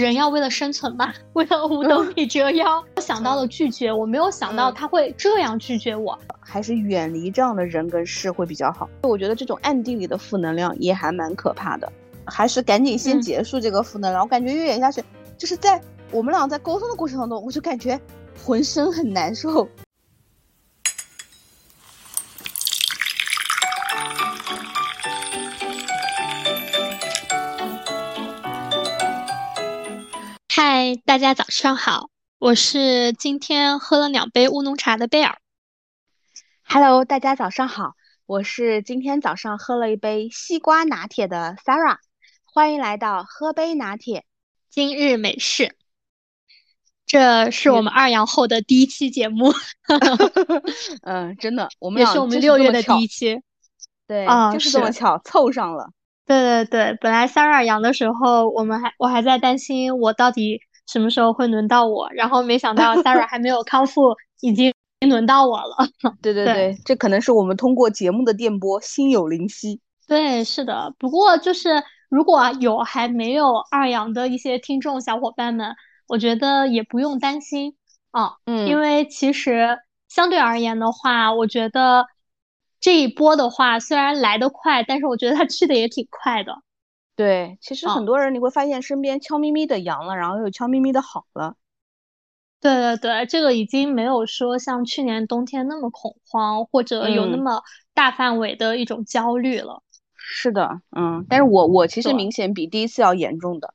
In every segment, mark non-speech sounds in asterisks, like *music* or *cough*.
人要为了生存嘛，*laughs* 为了五斗米折腰，我想到了拒绝，我没有想到他会这样拒绝我。还是远离这样的人跟事会比较好。我觉得这种暗地里的负能量也还蛮可怕的，还是赶紧先结束这个负能量。我感觉越演下去，就是在我们俩在沟通的过程当中，我就感觉浑身很难受。嗨，大家早上好，我是今天喝了两杯乌龙茶的贝尔。Hello，大家早上好，我是今天早上喝了一杯西瓜拿铁的 Sarah，欢迎来到喝杯拿铁今日美式。这是我们二阳后的第一期节目，*laughs* 嗯，真的，我们也是我们六月的第一期，对，啊，就是这么巧凑上了。对对对，本来 Sarah 阳的时候，我们还我还在担心我到底什么时候会轮到我，然后没想到 *laughs* Sarah 还没有康复，已经轮到我了。对对对，这可能是我们通过节目的电波心有灵犀。对，是的。不过就是如果有还没有二阳的一些听众小伙伴们，我觉得也不用担心啊，嗯，因为其实相对而言的话，我觉得。这一波的话，虽然来得快，但是我觉得它去的也挺快的。对，其实很多人你会发现身边悄咪咪的阳了，然后又悄咪咪的好了。对对对，这个已经没有说像去年冬天那么恐慌，或者有那么大范围的一种焦虑了。是的，嗯，但是我我其实明显比第一次要严重的。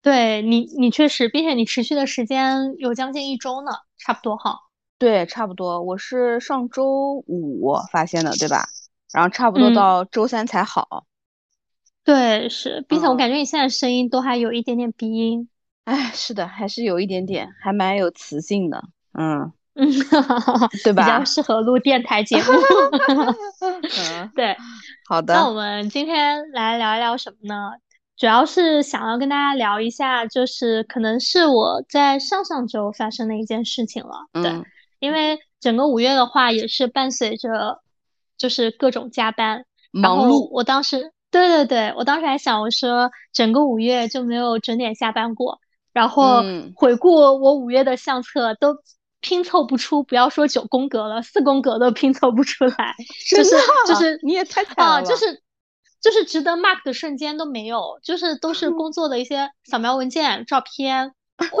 对你，你确实，并且你持续的时间有将近一周呢，差不多哈。对，差不多，我是上周五发现的，对吧？然后差不多到周三才好。对，是，并且我感觉你现在声音都还有一点点鼻音。哎，是的，还是有一点点，还蛮有磁性的。嗯嗯，*laughs* 对吧？比较适合录电台节目。*laughs* *laughs* 嗯，对，好的。那我们今天来聊一聊什么呢？主要是想要跟大家聊一下，就是可能是我在上上周发生的一件事情了。对。因为整个五月的话，也是伴随着就是各种加班忙碌。我当时，对对对，我当时还想，我说整个五月就没有准点下班过。然后回顾我五月的相册，都拼凑不出，不要说九宫格了，四宫格都拼凑不出来。*laughs* 就是就是你也太惨了。就是就是值得 mark 的瞬间都没有，就是都是工作的一些扫描文件、照片，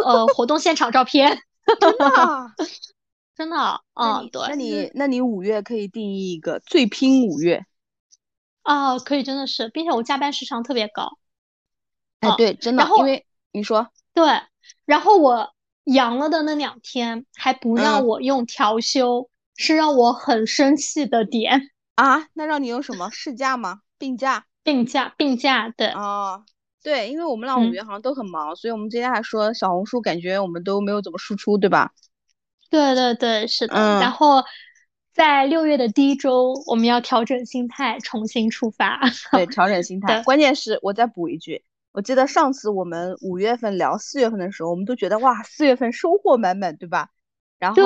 呃，活动现场照片。*laughs* 真的，嗯，对，那你那你五月可以定义一个最拼五月，哦，可以，真的是，并且我加班时长特别高，哎，对，真的，因为你说对，然后我阳了的那两天还不让我用调休，是让我很生气的点 *laughs* 啊，那让你用什么事假吗？病假？病假？病假？对，哦，对，因为我们俩五月好像都很忙，所以我们今天还说小红书感觉我们都没有怎么输出，对吧？对对对，是的。然后在六月的第一周，我们要调整心态，重新出发。*laughs* 对，调整心态。关键是我再补一句，我记得上次我们五月份聊四月份的时候，我们都觉得哇，四月份收获满满，对吧？然后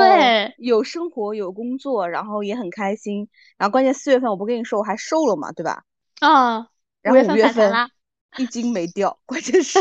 有生活有工作，然后也很开心。然后关键四月份我不跟你说我还瘦了嘛，对吧？啊，然后五月份啦，一斤没掉，关键是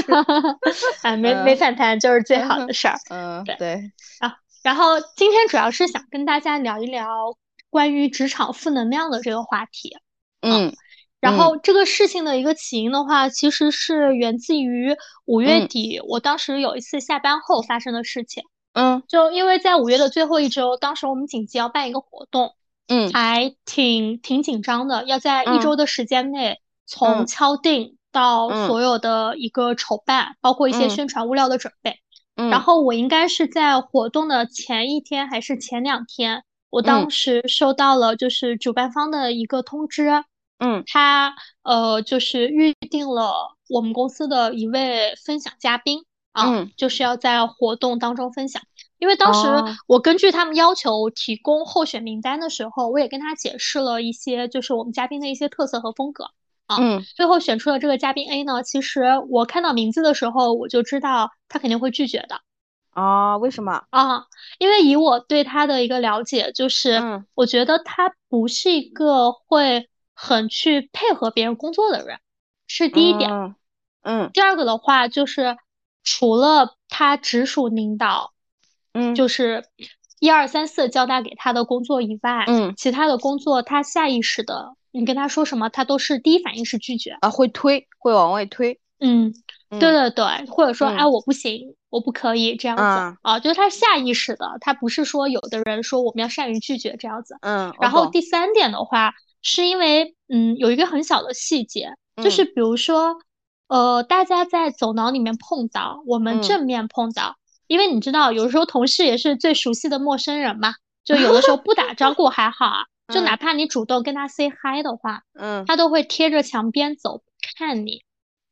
啊，*laughs* 没没反弹就是最好的事儿。嗯，对。啊。然后今天主要是想跟大家聊一聊关于职场负能量的这个话题。嗯，然后这个事情的一个起因的话，其实是源自于五月底，我当时有一次下班后发生的事情。嗯，就因为在五月的最后一周，当时我们紧急要办一个活动，嗯，还挺挺紧张的，要在一周的时间内从敲定到所有的一个筹办，包括一些宣传物料的准备。然后我应该是在活动的前一天还是前两天，我当时收到了就是主办方的一个通知，嗯，他呃就是预定了我们公司的一位分享嘉宾啊，就是要在活动当中分享。因为当时我根据他们要求提供候选名单的时候，我也跟他解释了一些就是我们嘉宾的一些特色和风格。嗯，最后选出了这个嘉宾 A 呢。其实我看到名字的时候，我就知道他肯定会拒绝的。啊？为什么？啊，因为以我对他的一个了解，就是我觉得他不是一个会很去配合别人工作的人，是第一点。嗯。第二个的话，就是除了他直属领导，嗯，就是一二三四交代给他的工作以外，嗯，其他的工作他下意识的，你跟他说什么，他都是第一反应是拒绝啊，会推，会往外推。嗯，对对对，或者说，哎，我不行，我不可以这样子啊，就是他下意识的，他不是说有的人说我们要善于拒绝这样子。嗯，然后第三点的话，是因为嗯，有一个很小的细节，就是比如说，呃，大家在走廊里面碰到，我们正面碰到，因为你知道，有的时候同事也是最熟悉的陌生人嘛，就有的时候不打招呼还好啊，就哪怕你主动跟他 say hi 的话，嗯，他都会贴着墙边走看你。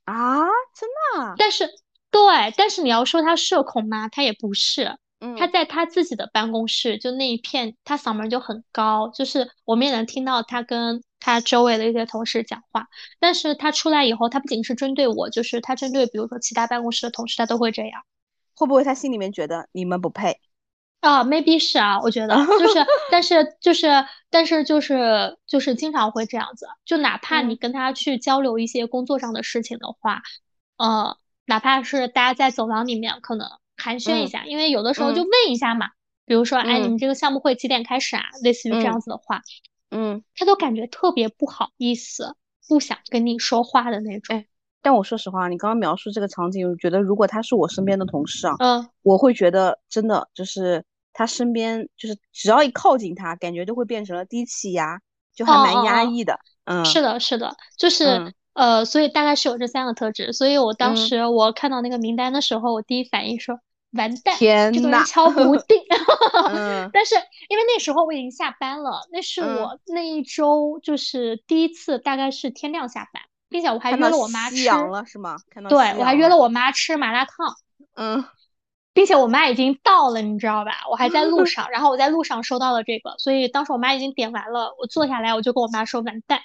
啊，真的？但是，对，但是你要说他社恐吗？他也不是。嗯，他在他自己的办公室，就那一片，他嗓门就很高，就是我们也能听到他跟他周围的一些同事讲话。但是他出来以后，他不仅是针对我，就是他针对比如说其他办公室的同事，他都会这样。会不会他心里面觉得你们不配？啊，maybe 是啊，我觉得就是，但是就是，但是就是就是经常会这样子，就哪怕你跟他去交流一些工作上的事情的话，呃，哪怕是大家在走廊里面可能寒暄一下，因为有的时候就问一下嘛，比如说，哎，你们这个项目会几点开始啊？类似于这样子的话，嗯，他都感觉特别不好意思，不想跟你说话的那种。但我说实话，你刚刚描述这个场景，我觉得如果他是我身边的同事啊，嗯，我会觉得真的就是他身边，就是只要一靠近他，感觉都会变成了低气压，就还蛮压抑的。嗯，是的，是的，就是呃，所以大概是有这三个特质。所以我当时我看到那个名单的时候，我第一反应说完蛋，这个人敲不 *laughs* 定。*laughs* 但是因为那时候我已经下班了，那是我那一周就是第一次，大概是天亮下班。并且我还约了我妈吃，了是吗？对，我还约了我妈吃麻辣烫。嗯，并且我妈已经到了，你知道吧？我还在路 *laughs* 上，然后我在路上收到了这个，所以当时我妈已经点完了，我坐下来我就跟我妈说完蛋，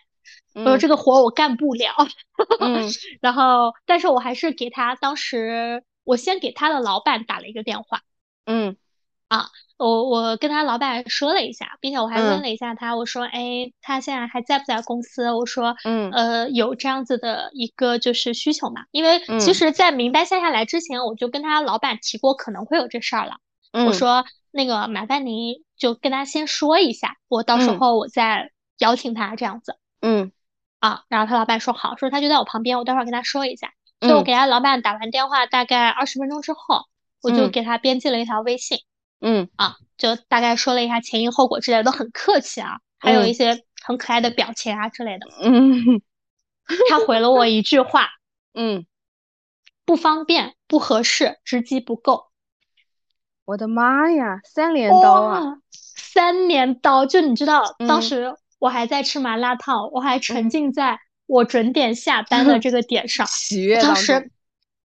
我说这个活我干不了。嗯，*laughs* 然后但是我还是给他，当时我先给他的老板打了一个电话。嗯。啊，我我跟他老板说了一下，并且我还问了一下他，我说，哎，他现在还在不在公司？我说，嗯，呃，有这样子的一个就是需求嘛？因为其实，在名单下下来之前，我就跟他老板提过可能会有这事儿了。我说，那个麻烦您就跟他先说一下，我到时候我再邀请他这样子。嗯，啊，然后他老板说好，说他就在我旁边，我待会儿跟他说一下。所以我给他老板打完电话，大概二十分钟之后，我就给他编辑了一条微信。嗯啊，就大概说了一下前因后果之类的，都很客气啊，还有一些很可爱的表情啊之类的。嗯，*laughs* 他回了我一句话，*laughs* 嗯，不方便，不合适，职级不够。我的妈呀，三连刀啊！三连刀，就你知道，当时我还在吃麻辣烫，我还沉浸在我准点下班的这个点上，喜悦当时。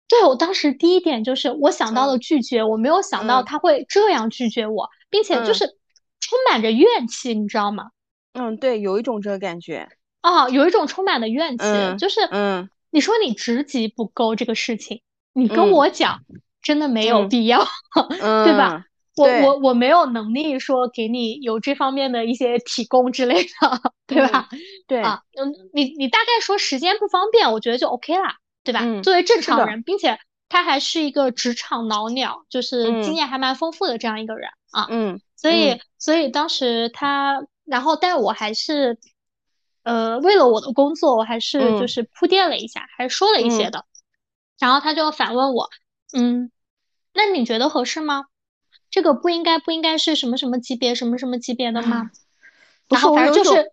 对我当时第一点就是我想到了拒绝，我没有想到他会这样拒绝我，并且就是充满着怨气，你知道吗？嗯，对，有一种这个感觉啊，有一种充满的怨气，就是嗯，你说你职级不够这个事情，你跟我讲真的没有必要，*laughs* 对吧？我我我没有能力说给你有这方面的一些提供之类的，对吧？对啊，嗯，你你大概说时间不方便，我觉得就 OK 了。对吧？作为正常人，并且他还是一个职场老鸟，就是经验还蛮丰富的这样一个人啊。嗯，所以所以当时他，然后但我还是，呃，为了我的工作，我还是就是铺垫了一下，还是说了一些的。然后他就反问我，嗯，那你觉得合适吗？这个不应该不应该是什么什么级别，什么什么级别的吗？然后反正就是，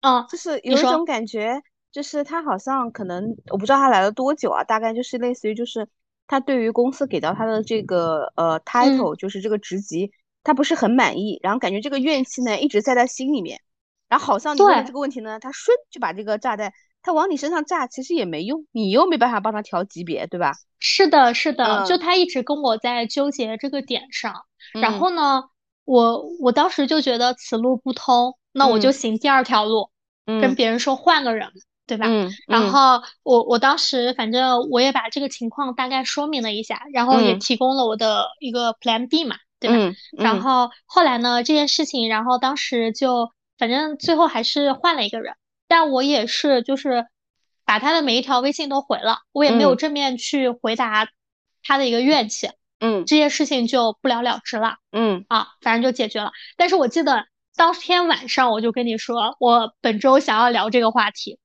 嗯，就是有一种感觉。就是他好像可能我不知道他来了多久啊，大概就是类似于就是他对于公司给到他的这个呃 title，就是这个职级，他不是很满意，然后感觉这个怨气呢一直在他心里面，然后好像你问这个问题呢，他瞬就把这个炸弹他往你身上炸，其实也没用，你又没办法帮他调级别，对吧？是的，是的，就他一直跟我在纠结这个点上，然后呢，我我当时就觉得此路不通，那我就行第二条路，跟别人说换个人。对吧？嗯，然后我我当时反正我也把这个情况大概说明了一下，然后也提供了我的一个 Plan B 嘛，对吧？嗯，然后后来呢，这件事情，然后当时就反正最后还是换了一个人，但我也是就是把他的每一条微信都回了，我也没有正面去回答他的一个怨气，嗯，这件事情就不了了之了，嗯啊，反正就解决了。但是我记得当天晚上我就跟你说，我本周想要聊这个话题，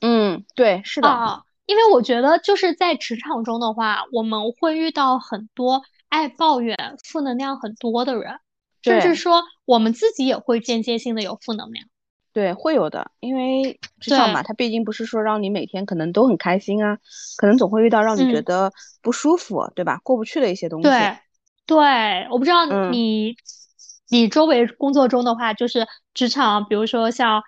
嗯，对，是的，啊，因为我觉得就是在职场中的话，我们会遇到很多爱抱怨、负能量很多的人，甚至说我们自己也会间接性的有负能量。对，会有的，因为职场嘛，它毕竟不是说让你每天可能都很开心啊，可能总会遇到让你觉得不舒服，对吧？过不去的一些东西。对，对，我不知道你，你周围工作中的话，就是职场，比如说像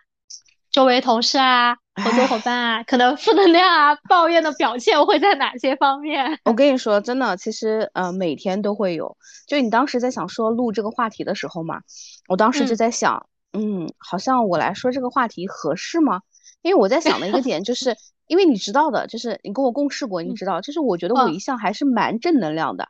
周围同事啊、合作伙伴啊，可能负能量啊、抱怨的表现会在哪些方面？我跟你说，真的，其实呃，每天都会有。就你当时在想说录这个话题的时候嘛，我当时就在想。嗯，好像我来说这个话题合适吗？因为我在想的一个点就是，*laughs* 因为你知道的，就是你跟我共事过，你知道，就是我觉得我一向还是蛮正能量的，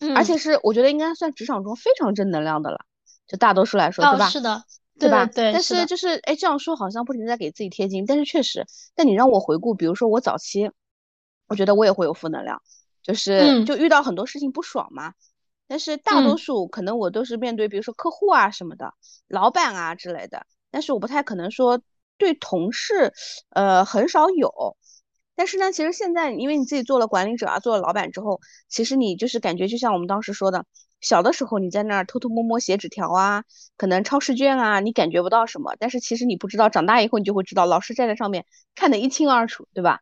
嗯，而且是我觉得应该算职场中非常正能量的了，就大多数来说，对吧？是的，对吧？对。但是就是，哎，这样说好像不停在给自己贴金，但是确实，但你让我回顾，比如说我早期，我觉得我也会有负能量，就是就遇到很多事情不爽嘛。但是大多数可能我都是面对，比如说客户啊什么的，老板啊之类的。但是我不太可能说对同事，呃，很少有。但是呢，其实现在因为你自己做了管理者啊，做了老板之后，其实你就是感觉就像我们当时说的，小的时候你在那儿偷偷摸摸写纸条啊，可能抄试卷啊，你感觉不到什么。但是其实你不知道，长大以后你就会知道，老师站在上面看得一清二楚，对吧？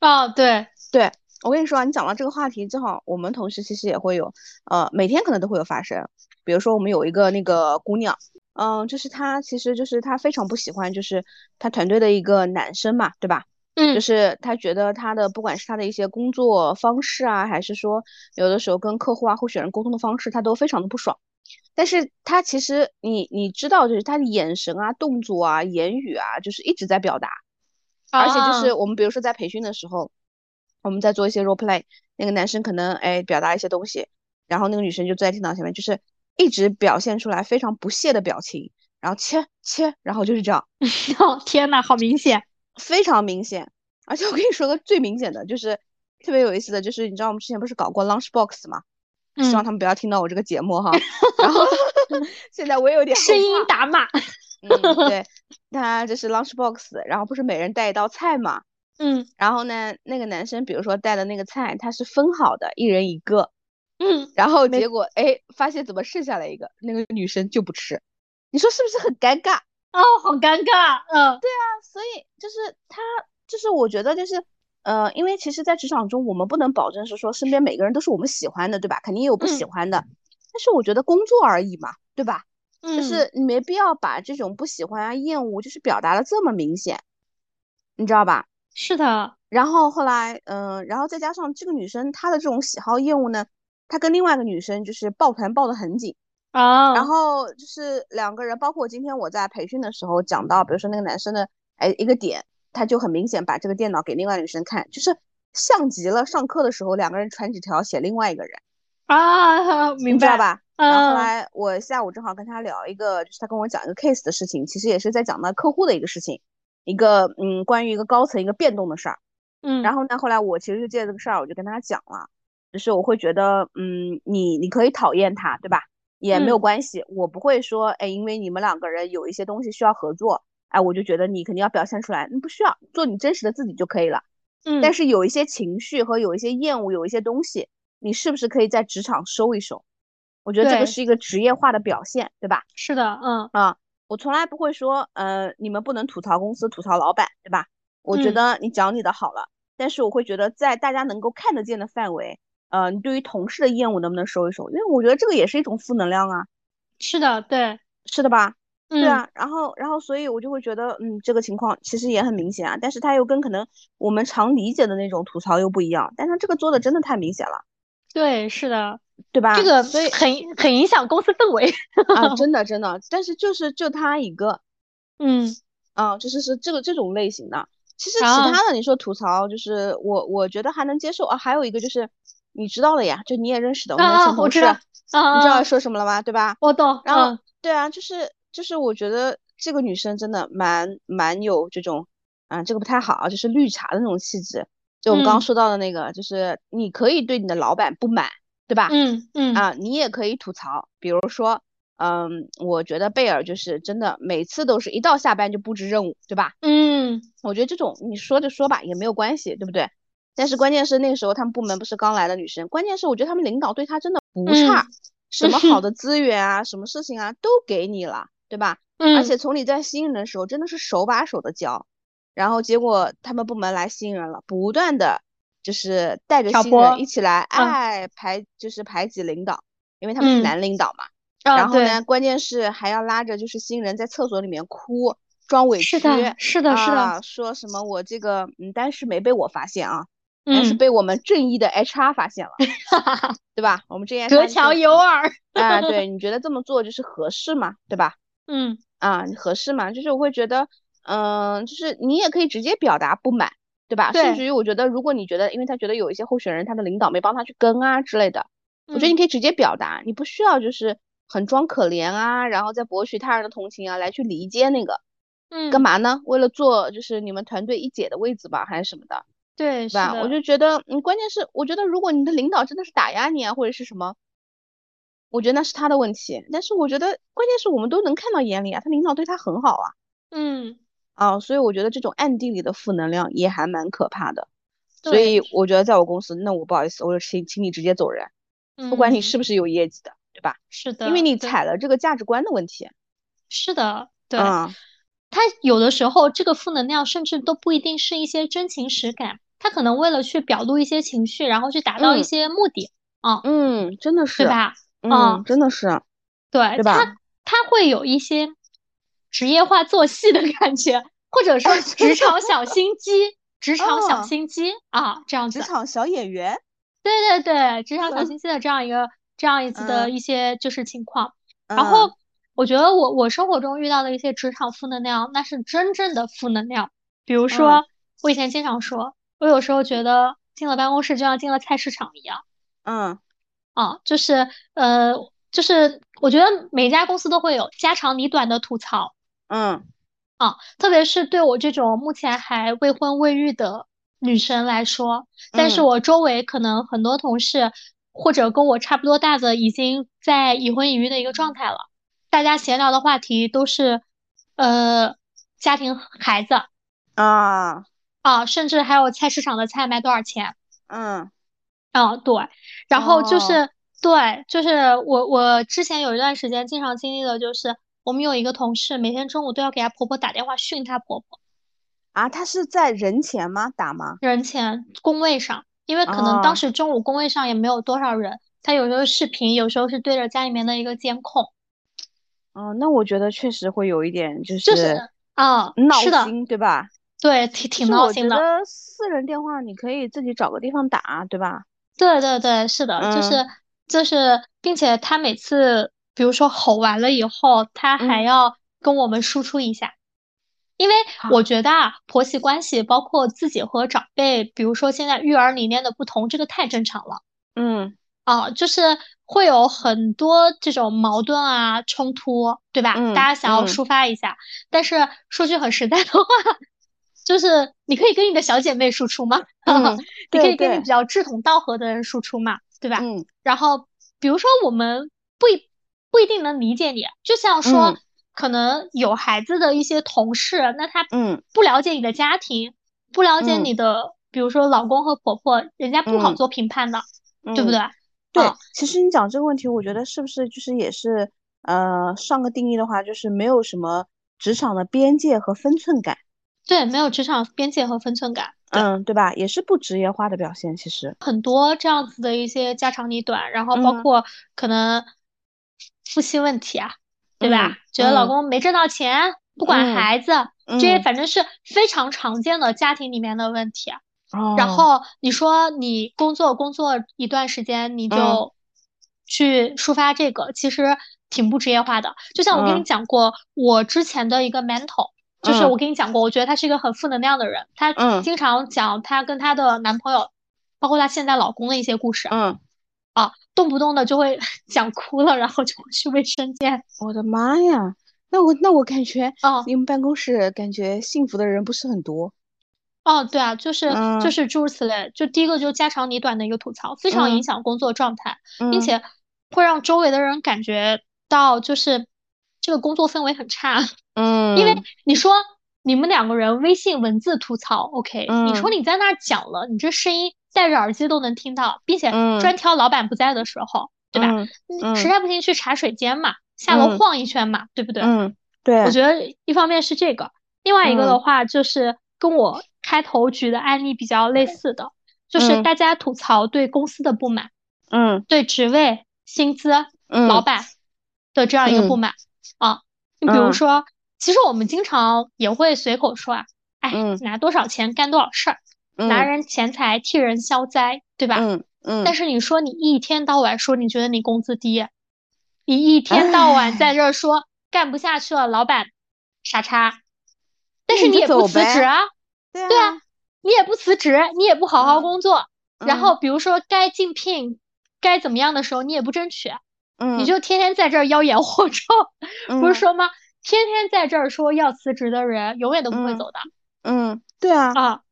哦，对对。我跟你说啊，你讲到这个话题，正好我们同事其实也会有，呃，每天可能都会有发生。比如说，我们有一个那个姑娘，嗯，就是她，其实就是她非常不喜欢，就是她团队的一个男生嘛，对吧？嗯，就是他觉得他的不管是他的一些工作方式啊，还是说有的时候跟客户啊、候选人沟通的方式，他都非常的不爽。但是他其实你你知道，就是他的眼神啊、动作啊、言语啊，就是一直在表达，而且就是我们比如说在培训的时候。我们在做一些 role play，那个男生可能哎表达一些东西，然后那个女生就坐在电脑前面，就是一直表现出来非常不屑的表情，然后切切，然后就是这样。*laughs* 哦天呐，好明显，非常明显。而且我跟你说个最明显的，就是特别有意思的就是，你知道我们之前不是搞过 lunch box 吗？希望他们不要听到我这个节目哈。*laughs* 然后 *laughs* 现在我有点声音打码。嗯，对，*laughs* 他这是 lunch box，然后不是每人带一道菜嘛？嗯，然后呢，那个男生比如说带的那个菜，他是分好的，一人一个。嗯，然后结果哎，发现怎么剩下来一个，那个女生就不吃，你说是不是很尴尬？哦，好尴尬。嗯，对啊，所以就是他，就是我觉得就是，呃，因为其实，在职场中，我们不能保证是说身边每个人都是我们喜欢的，对吧？肯定也有不喜欢的。但是我觉得工作而已嘛，对吧？嗯，就是你没必要把这种不喜欢啊、厌恶，就是表达的这么明显，你知道吧？是的，然后后来，嗯，然后再加上这个女生她的这种喜好厌恶呢，她跟另外一个女生就是抱团抱得很紧啊。然后就是两个人，包括今天我在培训的时候讲到，比如说那个男生的哎一个点，他就很明显把这个电脑给另外女生看，就是像极了上课的时候两个人传纸条写另外一个人啊，明白吧？然后后来我下午正好跟他聊一个，就是他跟我讲一个 case 的事情，其实也是在讲到客户的一个事情。一个嗯，关于一个高层一个变动的事儿，嗯，然后呢，后来我其实就借这个事儿，我就跟他讲了，就是我会觉得，嗯，你你可以讨厌他，对吧？也没有关系，我不会说，哎，因为你们两个人有一些东西需要合作，哎，我就觉得你肯定要表现出来，你不需要做你真实的自己就可以了，嗯，但是有一些情绪和有一些厌恶，有一些东西，你是不是可以在职场收一收？我觉得这个是一个职业化的表现，对吧？是的，嗯啊。我从来不会说，呃，你们不能吐槽公司、吐槽老板，对吧？我觉得你讲你的好了，但是我会觉得在大家能够看得见的范围，呃，你对于同事的厌恶能不能收一收？因为我觉得这个也是一种负能量啊。是的，对，是的吧？对啊，然后，然后，所以我就会觉得，嗯，这个情况其实也很明显啊，但是他又跟可能我们常理解的那种吐槽又不一样，但他这个做的真的太明显了。对，是的。对吧？这个所以很很影响公司氛围啊，真的真的。但是就是就他一个，*laughs* 嗯啊，就是是这个这种类型的。其实其他的你说吐槽，就是我我觉得还能接受啊。还有一个就是你知道了呀，就你也认识的我们的前同事，你知道说什么了吗？对吧？我懂。然后对啊，就是就是我觉得这个女生真的蛮蛮有这种，啊，这个不太好，就是绿茶的那种气质。就我们刚刚说到的那个，就是你可以对你的老板不满，对吧？嗯嗯啊，你也可以吐槽，比如说，嗯，我觉得贝尔就是真的每次都是一到下班就布置任务，对吧？嗯，我觉得这种你说着说吧，也没有关系，对不对？但是关键是那个时候他们部门不是刚来的女生，关键是我觉得他们领导对她真的不差，什么好的 *laughs* 资源啊，什么事情啊都给你了，对吧？嗯，而且从你在新人的时候真的是手把手的教，然后结果他们部门来新人了，不断的就是带着新人一起来，哎排就是排挤领导，因为他们是男领导嘛。然后呢，关键是还要拉着就是新人在厕所里面哭，装委屈，是的，是的，是的，说什么我这个嗯，但是没被我发现啊。但是被我们正义的 HR 发现了，*laughs* 对吧？我们这边隔墙有耳 *laughs* 啊，对，*laughs* 你觉得这么做就是合适吗？对吧？嗯，啊，合适吗？就是我会觉得，嗯，就是你也可以直接表达不满，对吧？甚至于我觉得，如果你觉得，因为他觉得有一些候选人他的领导没帮他去跟啊之类的，我觉得你可以直接表达，你不需要就是很装可怜啊，然后再博取他人的同情啊，来去离间那个，嗯，干嘛呢？为了做就是你们团队一姐的位置吧，还是什么的？对，是吧？我就觉得，嗯，关键是，我觉得如果你的领导真的是打压你啊，或者是什么，我觉得那是他的问题。但是我觉得，关键是我们都能看到眼里啊，他领导对他很好啊。嗯，啊，所以我觉得这种暗地里的负能量也还蛮可怕的。所以我觉得在我公司，那我不好意思，我就请请你直接走人，不管你是不是有业绩的，对吧？是的，因为你踩了这个价值观的问题。是的，对。他有的时候这个负能量甚至都不一定是一些真情实感。他可能为了去表露一些情绪，然后去达到一些目的啊，嗯，真的是，对吧？嗯，真的是，对，他他会有一些职业化做戏的感觉，或者说 *laughs* 职场小心机，职场小心机啊，这样子，职场小演员，对对对，职场小心机的这样一个这样一次的一些就是情况。然后我觉得我我生活中遇到的一些职场负能量，那是真正的负能量。比如说，我以前经常说。我有时候觉得进了办公室就像进了菜市场一样，嗯，啊，就是呃，就是我觉得每家公司都会有家长里短的吐槽，嗯，啊，特别是对我这种目前还未婚未育的女生来说，但是我周围可能很多同事或者跟我差不多大的已经在已婚已育的一个状态了，大家闲聊的话题都是呃家庭孩子啊。啊，甚至还有菜市场的菜卖多少钱？嗯，啊，对，然后就是对，就是我我之前有一段时间经常经历的就是，我们有一个同事每天中午都要给她婆婆打电话训她婆婆。啊，她是在人前吗？打吗？人前工位上，因为可能当时中午工位上也没有多少人，她有时候视频，有时候是对着家里面的一个监控。哦，那我觉得确实会有一点就是就是啊，闹心，对吧？对，挺挺闹心的。我觉得私人电话你可以自己找个地方打，对吧？对对对，是的，就是就是，并且他每次比如说吼完了以后，他还要跟我们输出一下，因为我觉得啊，婆媳关系包括自己和长辈，比如说现在育儿理念的不同，这个太正常了。嗯，啊，就是会有很多这种矛盾啊、冲突，对吧？大家想要抒发一下，但是说句很实在的话。就是你可以跟你的小姐妹输出嘛，*laughs* 你可以跟你比较志同道合的人输出嘛，对吧？嗯。然后比如说我们不一不一定能理解你，就像说可能有孩子的一些同事，那他嗯不了解你的家庭，不了解你的，比如说老公和婆婆，人家不好做评判的，对不对？对。其实你讲这个问题，我觉得是不是就是也是呃上个定义的话，就是没有什么职场的边界和分寸感。对，没有职场边界和分寸感，嗯，对吧？也是不职业化的表现。其实很多这样子的一些家长里短，然后包括可能夫妻问题啊，对吧？觉得老公没挣到钱，不管孩子，这些反正是非常常见的家庭里面的问题。然后你说你工作工作一段时间，你就去抒发这个，其实挺不职业化的。就像我跟你讲过，我之前的一个 mentor。就是我跟你讲过，我觉得她是一个很负能量的人。她经常讲她跟她的男朋友，包括她现在老公的一些故事。嗯，啊，动不动的就会 *laughs* 讲哭了，然后就会去卫生间。我的妈呀！那我那我感觉，啊，你们办公室感觉幸福的人不是很多。哦，对啊，就是就是诸如此类。就第一个就家长里短的一个吐槽，非常影响工作状态，并且会让周围的人感觉到就是这个工作氛围很差。*laughs* 嗯，因为你说你们两个人微信文字吐槽，OK，你说你在那儿讲了，你这声音戴着耳机都能听到，并且专挑老板不在的时候，对吧？实在不行去茶水间嘛，下楼晃一圈嘛，对不对？嗯，对。我觉得一方面是这个，另外一个的话就是跟我。开头举的案例比较类似的，就是大家吐槽对公司的不满，嗯，对职位、薪资、老板的这样一个不满啊。你比如说，其实我们经常也会随口说啊，哎，拿多少钱干多少事儿，拿人钱财替人消灾，对吧？嗯嗯。但是你说你一天到晚说你觉得你工资低，你一天到晚在这儿说干不下去了，老板傻叉，但是你也不辞职啊。对啊，你也不辞职，你也不好好工作，然后比如说该竞聘，该怎么样的时候你也不争取，嗯，你就天天在这儿妖言惑众，不是说吗？天天在这儿说要辞职的人，永远都不会走的。嗯，对啊，啊，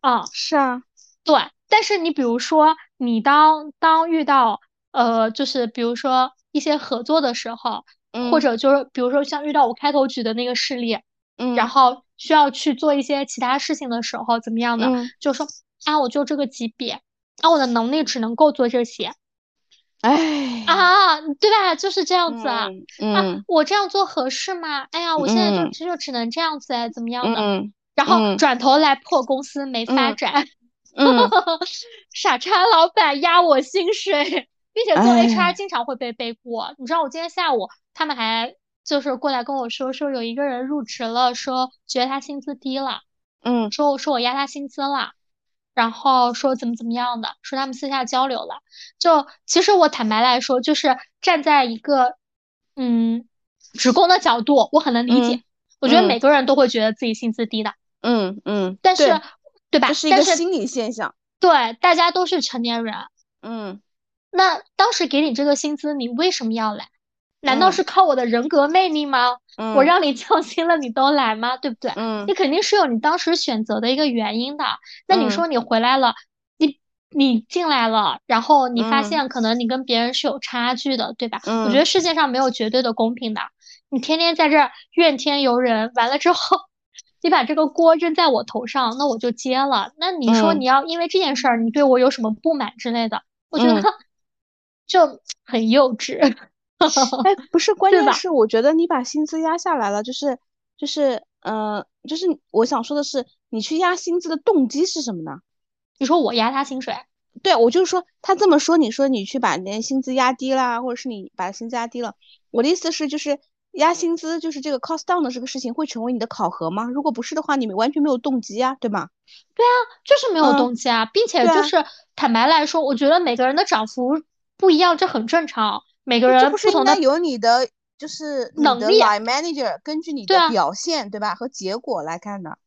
啊，是啊，对。但是你比如说，你当当遇到呃，就是比如说一些合作的时候，或者就是比如说像遇到我开头举的那个事例，嗯，然后。需要去做一些其他事情的时候，怎么样的？就说啊，我就这个级别，啊，我的能力只能够做这些，哎啊，对吧？就是这样子啊，啊，我这样做合适吗？哎呀，我现在就只有只能这样子哎，怎么样的？然后转头来破公司没发展，*laughs* 傻叉老板压我薪水，并且做 HR 经常会被背锅。你知道我今天下午他们还。就是过来跟我说说有一个人入职了，说觉得他薪资低了，嗯，说我说我压他薪资了，然后说怎么怎么样的，说他们私下交流了。就其实我坦白来说，就是站在一个嗯职工的角度，我很能理解。我觉得每个人都会觉得自己薪资低的，嗯嗯，但是对吧？这是一个心理现象。对，大家都是成年人，嗯，那当时给你这个薪资，你为什么要来？难道是靠我的人格魅力吗？我让你降薪了，你都来吗？对不对？嗯，你肯定是有你当时选择的一个原因的。那你说你回来了，你你进来了，然后你发现可能你跟别人是有差距的，对吧？我觉得世界上没有绝对的公平的。你天天在这儿怨天尤人，完了之后，你把这个锅扔在我头上，那我就接了。那你说你要因为这件事儿你对我有什么不满之类的？我觉得 *laughs* 就很幼稚。*laughs* 哎，不是，关键是我觉得你把薪资压下来了，就是就是，嗯，就是我想说的是，你去压薪资的动机是什么呢？你说我压他薪水？对，我就是说他这么说，你说你去把那薪资压低啦，或者是你把薪资压低了，我的意思是，就是压薪资，就是这个 cost down 的这个事情会成为你的考核吗？如果不是的话，你们完全没有动机啊，对吗？对啊，就是没有动机啊，并且就是坦白来说，我觉得每个人的涨幅不一样，这很正常。每个人不是应该有你的就是能力，manager 根据你的表现对吧和结果来看的。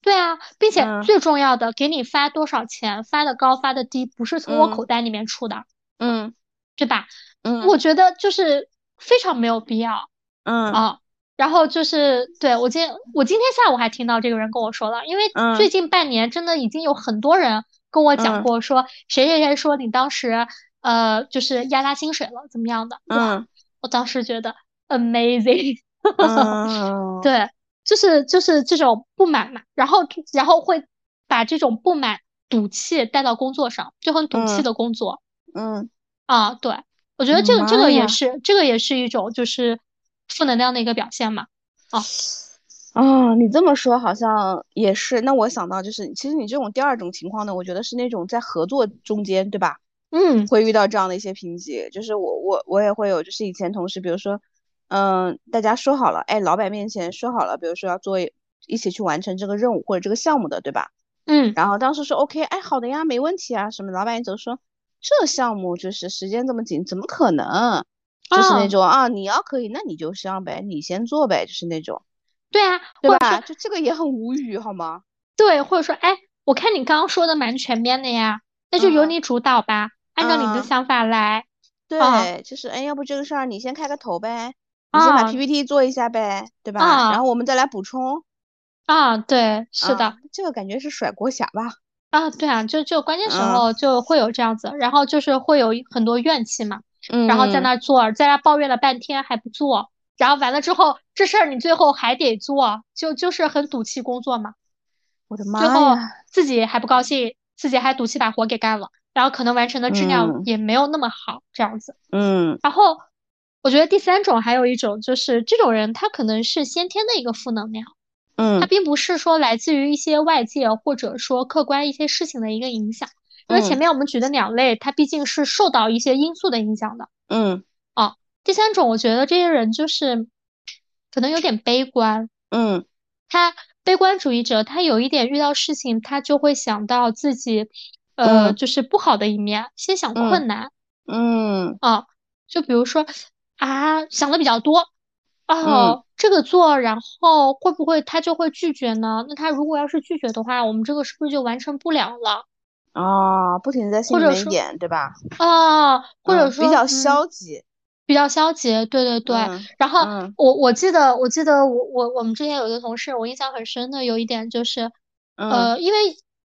对啊，并且最重要的，给你发多少钱，发的高发的低，不是从我口袋里面出的。嗯，对吧？嗯，我觉得就是非常没有必要。嗯啊，然后就是对我今天我今天下午还听到这个人跟我说了，因为最近半年真的已经有很多人跟我讲过，说谁谁谁说你当时。呃，就是压榨薪水了，怎么样的？嗯，我当时觉得 amazing，*laughs* 对，就是就是这种不满嘛，然后然后会把这种不满赌气带到工作上，就很赌气的工作。嗯，啊，对，我觉得这个这个也是这个也是一种就是负能量的一个表现嘛。啊，哦，你这么说好像也是。那我想到就是，其实你这种第二种情况呢，我觉得是那种在合作中间，对吧？嗯，会遇到这样的一些瓶颈，就是我我我也会有，就是以前同事，比如说，嗯，大家说好了，哎，老板面前说好了，比如说要做一起去完成这个任务或者这个项目的，对吧？嗯，然后当时说 OK，哎，好的呀，没问题啊，什么？老板一走说，这项目就是时间这么紧，怎么可能？就是那种啊，你要可以，那你就上呗，你先做呗，就是那种。对啊，对吧？就这个也很无语，好吗？对，或者说，哎，我看你刚刚说的蛮全面的呀，那就由你主导吧。按照你的想法来，对，就是哎，要不这个事儿你先开个头呗，你先把 PPT 做一下呗，对吧？然后我们再来补充，啊，对，是的，这个感觉是甩锅侠吧？啊，对啊，就就关键时候就会有这样子，然后就是会有很多怨气嘛，然后在那做，在那抱怨了半天还不做，然后完了之后这事儿你最后还得做，就就是很赌气工作嘛。我的妈呀！最后自己还不高兴，自己还赌气把活给干了，然后可能完成的质量也没有那么好，这样子。嗯。然后我觉得第三种还有一种就是这种人他可能是先天的一个负能量。嗯，他并不是说来自于一些外界或者说客观一些事情的一个影响，因为前面我们举的两类，它毕竟是受到一些因素的影响的。嗯，啊，第三种，我觉得这些人就是可能有点悲观。嗯，他悲观主义者，他有一点遇到事情，他就会想到自己，呃，就是不好的一面，先想困难。嗯，啊，就比如说啊，想的比较多。哦，这个做，然后会不会他就会拒绝呢？那他如果要是拒绝的话，我们这个是不是就完成不了了？啊，不停在心里面演，对吧？啊，或者说比较消极，比较消极，对对对。然后我我记得我记得我我我们之前有一个同事，我印象很深的有一点就是，呃，因为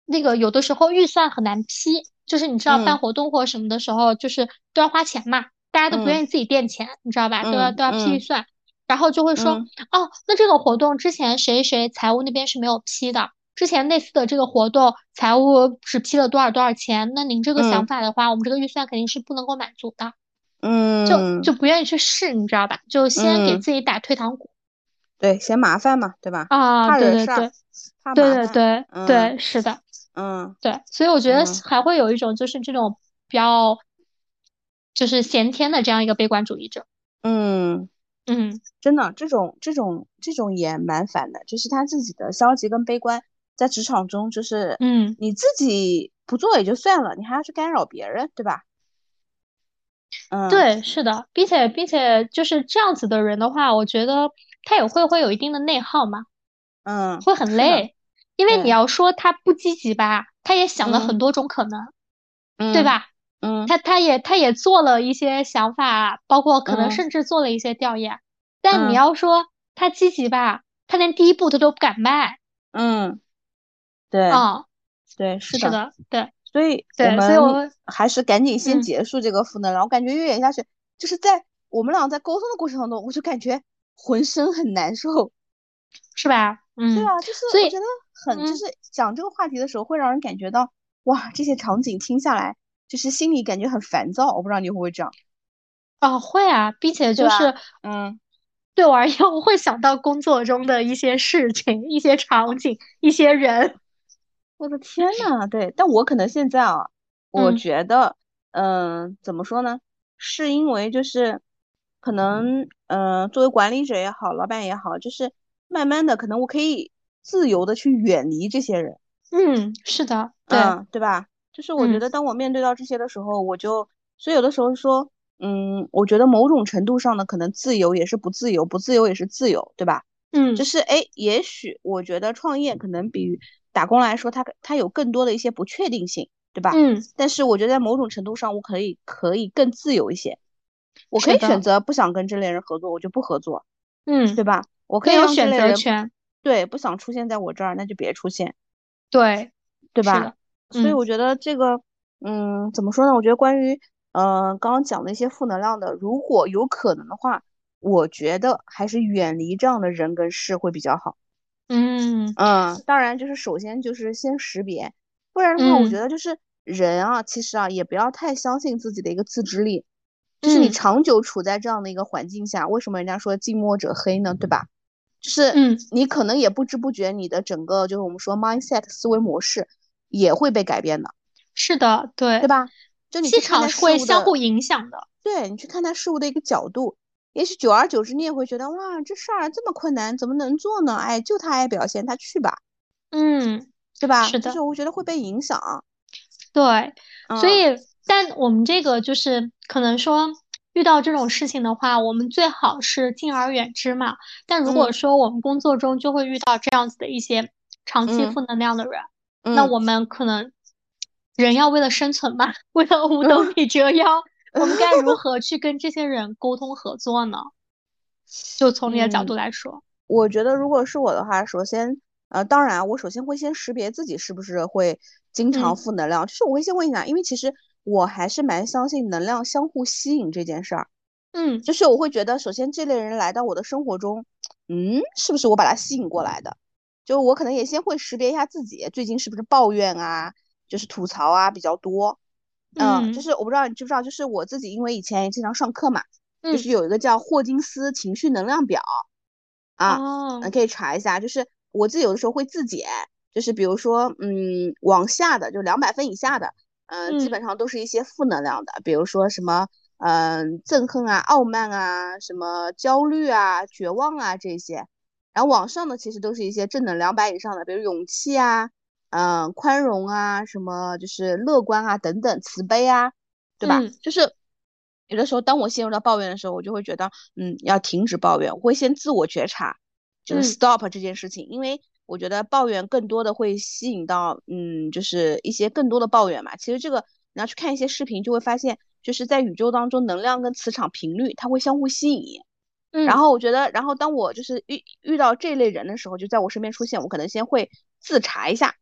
那个有的时候预算很难批，就是你知道办活动或什么的时候，就是都要花钱嘛，大家都不愿意自己垫钱，你知道吧？都要都要批预算。然后就会说，哦，那这个活动之前谁谁财务那边是没有批的，之前类似的这个活动财务只批了多少多少钱，那您这个想法的话，我们这个预算肯定是不能够满足的，嗯，就就不愿意去试，你知道吧？就先给自己打退堂鼓，对，嫌麻烦嘛，对吧？啊，对对对，对对对对，是的，嗯，对，所以我觉得还会有一种就是这种比较，就是先天的这样一个悲观主义者，嗯。嗯，真的，这种这种这种也蛮烦的，就是他自己的消极跟悲观，在职场中就是，嗯，你自己不做也就算了，你还要去干扰别人，对吧？嗯，对，是的，并且并且就是这样子的人的话，我觉得他也会会有一定的内耗嘛，嗯，会很累，因为你要说他不积极吧，他也想了很多种可能，对吧？嗯，他他也他也做了一些想法，包括可能甚至做了一些调研，但你要说他积极吧，他连第一步他都不敢迈。嗯，对，啊，对，是的，对，所以我们还是赶紧先结束这个负能量。我感觉越演下去，就是在我们俩在沟通的过程当中，我就感觉浑身很难受，是吧？嗯，对啊，就是我觉得很，就是讲这个话题的时候，会让人感觉到哇，这些场景听下来。就是心里感觉很烦躁，我不知道你会不会这样。哦，会啊，并且就是，嗯，*laughs* 对我而言，我会想到工作中的一些事情、一些场景、一些人。*laughs* 我的天呐，对，但我可能现在啊，我觉得，嗯，怎么说呢？是因为就是可能，嗯，作为管理者也好，老板也好，就是慢慢的，可能我可以自由的去远离这些人。嗯，是的，对，对吧？就是我觉得，当我面对到这些的时候，我就所以有的时候说，嗯，我觉得某种程度上呢可能自由也是不自由，不自由也是自由，对吧？嗯，就是哎，也许我觉得创业可能比打工来说，它它有更多的一些不确定性，对吧？嗯，但是我觉得在某种程度上，我可以可以更自由一些，我可以选择不想跟这类人合作，我就不合作，嗯，对吧？我可以有选择权，对，不想出现在我这儿，那就别出现，对，对吧？所以我觉得这个，嗯，怎么说呢？我觉得关于，呃，刚刚讲的一些负能量的，如果有可能的话，我觉得还是远离这样的人跟事会比较好。嗯嗯，当然就是首先就是先识别，不然的话，我觉得就是人啊，其实啊也不要太相信自己的一个自制力，就是你长久处在这样的一个环境下，为什么人家说近墨者黑呢？对吧？就是嗯你可能也不知不觉你的整个就是我们说 mindset 思维模式。也会被改变的，是的，对，对吧？就你气场会相互影响的。对你去看待事物的一个角度，也许久而久之，你也会觉得哇，这事儿这么困难，怎么能做呢？哎，就他爱表现，他去吧。嗯，对吧？是的，就是我觉得会被影响。对，所以，但我们这个就是可能说遇到这种事情的话，我们最好是敬而远之嘛。但如果说我们工作中就会遇到这样子的一些长期负能量的人。那我们可能人要为了生存嘛，*laughs* 为了五斗米折腰，*laughs* 我们该如何去跟这些人沟通合作呢？就从你的角度来说，我觉得如果是我的话，首先，呃，当然，我首先会先识别自己是不是会经常负能量，就是我会先问一下，因为其实我还是蛮相信能量相互吸引这件事儿。嗯，就是我会觉得，首先这类人来到我的生活中，嗯，是不是我把他吸引过来的？就我可能也先会识别一下自己最近是不是抱怨啊，就是吐槽啊比较多。嗯，就是我不知道你知不知道，就是我自己因为以前也经常上课嘛，就是有一个叫霍金斯情绪能量表啊，你可以查一下。就是我自己有的时候会自检，就是比如说，嗯，往下的就两百分以下的，嗯，基本上都是一些负能量的，比如说什么，嗯，憎恨啊、傲慢啊、什么焦虑啊、绝望啊这些。然后往上的其实都是一些正能量百以上的，比如勇气啊。嗯，宽容啊，什么就是乐观啊，等等，慈悲啊，对吧？就是有的时候，当我陷入到抱怨的时候，我就会觉得，嗯，要停止抱怨，我会先自我觉察，就是 stop 这件事情，因为我觉得抱怨更多的会吸引到，嗯，就是一些更多的抱怨嘛。其实这个你要去看一些视频，就会发现，就是在宇宙当中，能量跟磁场频率它会相互吸引。嗯，然后我觉得，然后当我就是遇遇到这类人的时候，就在我身边出现，我可能先会自查一下。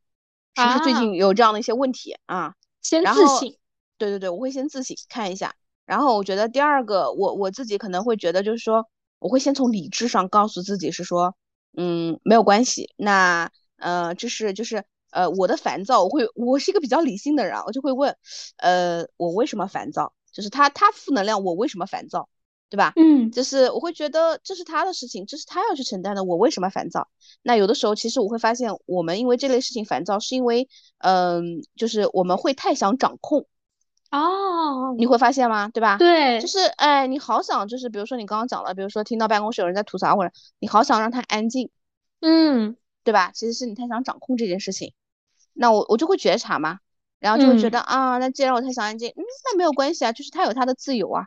是不是最近有这样的一些问题啊？先自省，对对对，我会先自省看一下。然后我觉得第二个，我我自己可能会觉得，就是说，我会先从理智上告诉自己是说，嗯，没有关系。那呃，就是就是呃，我的烦躁，我会我是一个比较理性的人，我就会问，呃，我为什么烦躁？就是他他负能量，我为什么烦躁？对吧？嗯，就是我会觉得这是他的事情，这是他要去承担的。我为什么烦躁？那有的时候其实我会发现，我们因为这类事情烦躁，是因为，嗯，就是我们会太想掌控。哦，你会发现吗？对吧？对，就是哎，你好想就是，比如说你刚刚讲了，比如说听到办公室有人在吐槽，或者你好想让他安静。嗯，对吧？其实是你太想掌控这件事情。那我我就会觉察嘛，然后就会觉得啊，那既然我太想安静，嗯，那没有关系啊，就是他有他的自由啊。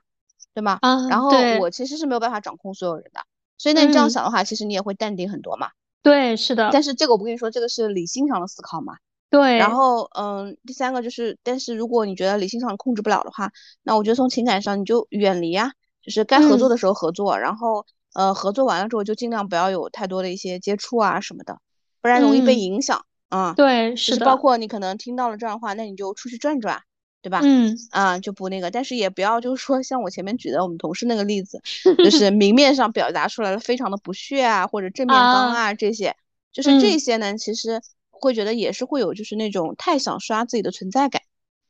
对吗？啊，然后我其实是没有办法掌控所有人的，所以那你这样想的话，其实你也会淡定很多嘛。对，是的。但是这个我不跟你说，这个是理性上的思考嘛。对。然后，嗯，第三个就是，但是如果你觉得理性上控制不了的话，那我觉得从情感上你就远离啊，就是该合作的时候合作，然后，呃，合作完了之后就尽量不要有太多的一些接触啊什么的，不然容易被影响啊。对，是的。包括你可能听到了这样的话，那你就出去转转。对吧？嗯啊，就不那个，但是也不要就是说像我前面举的我们同事那个例子，就是明面上表达出来了非常的不屑啊，或者正面刚啊这些，就是这些呢，其实会觉得也是会有就是那种太想刷自己的存在感，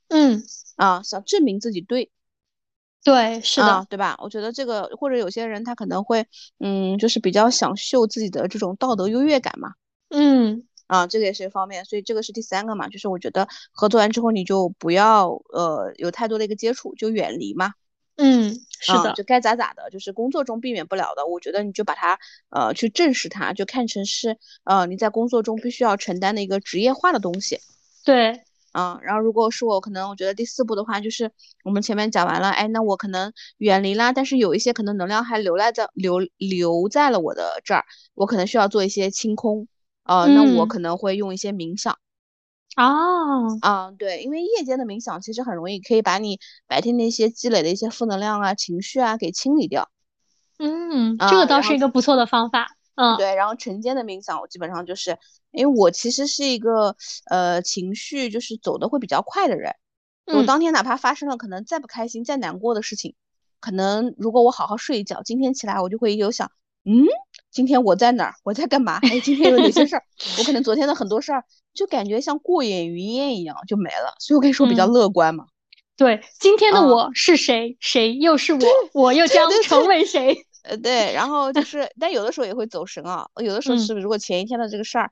嗯啊，想证明自己对，对，是的，对吧？我觉得这个或者有些人他可能会嗯，就是比较想秀自己的这种道德优越感嘛，嗯。啊，这个也是一方面，所以这个是第三个嘛，就是我觉得合作完之后你就不要呃有太多的一个接触，就远离嘛。嗯，是的，就该咋咋的，就是工作中避免不了的，我觉得你就把它呃去正视它，就看成是呃你在工作中必须要承担的一个职业化的东西。对，啊，然后如果是我可能我觉得第四步的话，就是我们前面讲完了，哎，那我可能远离啦，但是有一些可能能量还留在在留留在了我的这儿，我可能需要做一些清空。呃，那我可能会用一些冥想，哦，啊，对，因为夜间的冥想其实很容易可以把你白天那些积累的一些负能量啊、情绪啊给清理掉。嗯，这个倒是一个不错的方法。嗯，对，然后晨间的冥想，我基本上就是，因为我其实是一个呃情绪就是走的会比较快的人，我当天哪怕发生了可能再不开心、再难过的事情，可能如果我好好睡一觉，今天起来我就会有想。嗯，今天我在哪儿？我在干嘛？哎，今天有哪些事儿？我可能昨天的很多事儿就感觉像过眼云烟一样就没了。所以我跟你说比较乐观嘛。对，今天的我是谁？谁又是我？我又将成为谁？*laughs* 呃，对。然后就是，但有的时候也会走神啊。有的时候是，如果前一天的这个事儿，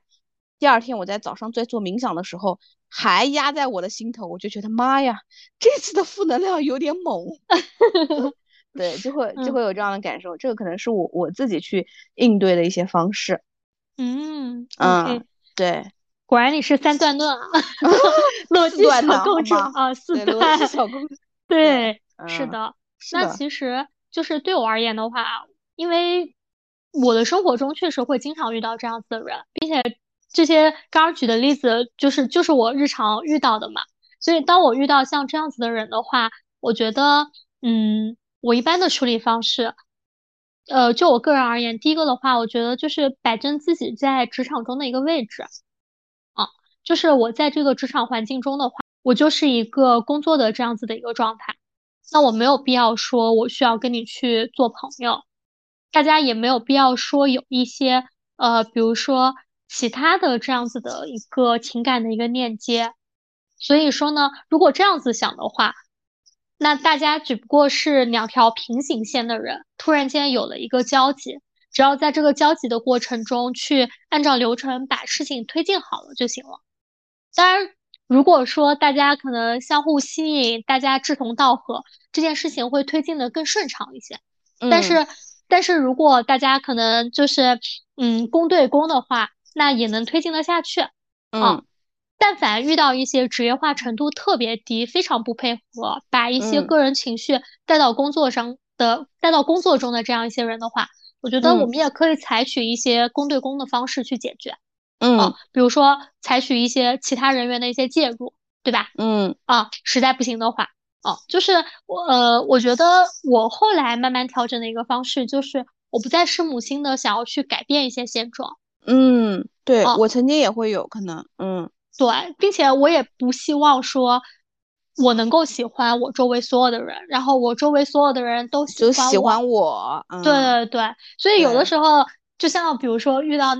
第二天我在早上在做冥想的时候还压在我的心头，我就觉得妈呀，这次的负能量有点猛。*laughs* 对，就会就会有这样的感受，这个可能是我我自己去应对的一些方式。嗯嗯，对，果然你是三段论啊，*laughs* 逻辑小公主啊，四段小公主。对，是的。那其实就是对我而言的话，因为我的生活中确实会经常遇到这样子的人，并且这些刚刚举的例子就是就是我日常遇到的嘛。所以当我遇到像这样子的人的话，我觉得嗯。我一般的处理方式，呃，就我个人而言，第一个的话，我觉得就是摆正自己在职场中的一个位置，啊，就是我在这个职场环境中的话，我就是一个工作的这样子的一个状态，那我没有必要说我需要跟你去做朋友，大家也没有必要说有一些呃，比如说其他的这样子的一个情感的一个链接，所以说呢，如果这样子想的话。那大家只不过是两条平行线的人，突然间有了一个交集，只要在这个交集的过程中去按照流程把事情推进好了就行了。当然，如果说大家可能相互吸引，大家志同道合，这件事情会推进的更顺畅一些。但是，但是如果大家可能就是嗯公对公的话，那也能推进得下去。嗯。但凡遇到一些职业化程度特别低、非常不配合，把一些个人情绪带到工作上的、带到工作中的这样一些人的话，我觉得我们也可以采取一些公对公的方式去解决。嗯，比如说采取一些其他人员的一些介入，对吧？嗯，啊，实在不行的话，哦，就是我呃，我觉得我后来慢慢调整的一个方式就是，我不再是母亲的想要去改变一些现状。嗯，对我曾经也会有可能，嗯。对，并且我也不希望说，我能够喜欢我周围所有的人，然后我周围所有的人都喜欢喜欢我。对对对，所以有的时候，就像比如说遇到，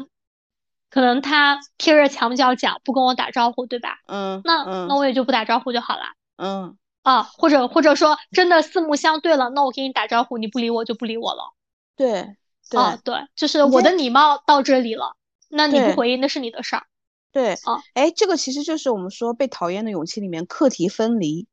可能他贴着墙角讲不跟我打招呼，对吧？嗯。那那我也就不打招呼就好了。嗯。啊，或者或者说真的四目相对了，那我给你打招呼，你不理我就不理我了。对。啊，对，就是我的礼貌到这里了，那你不回应那是你的事儿。对，哦，哎，这个其实就是我们说被讨厌的勇气里面课题分离，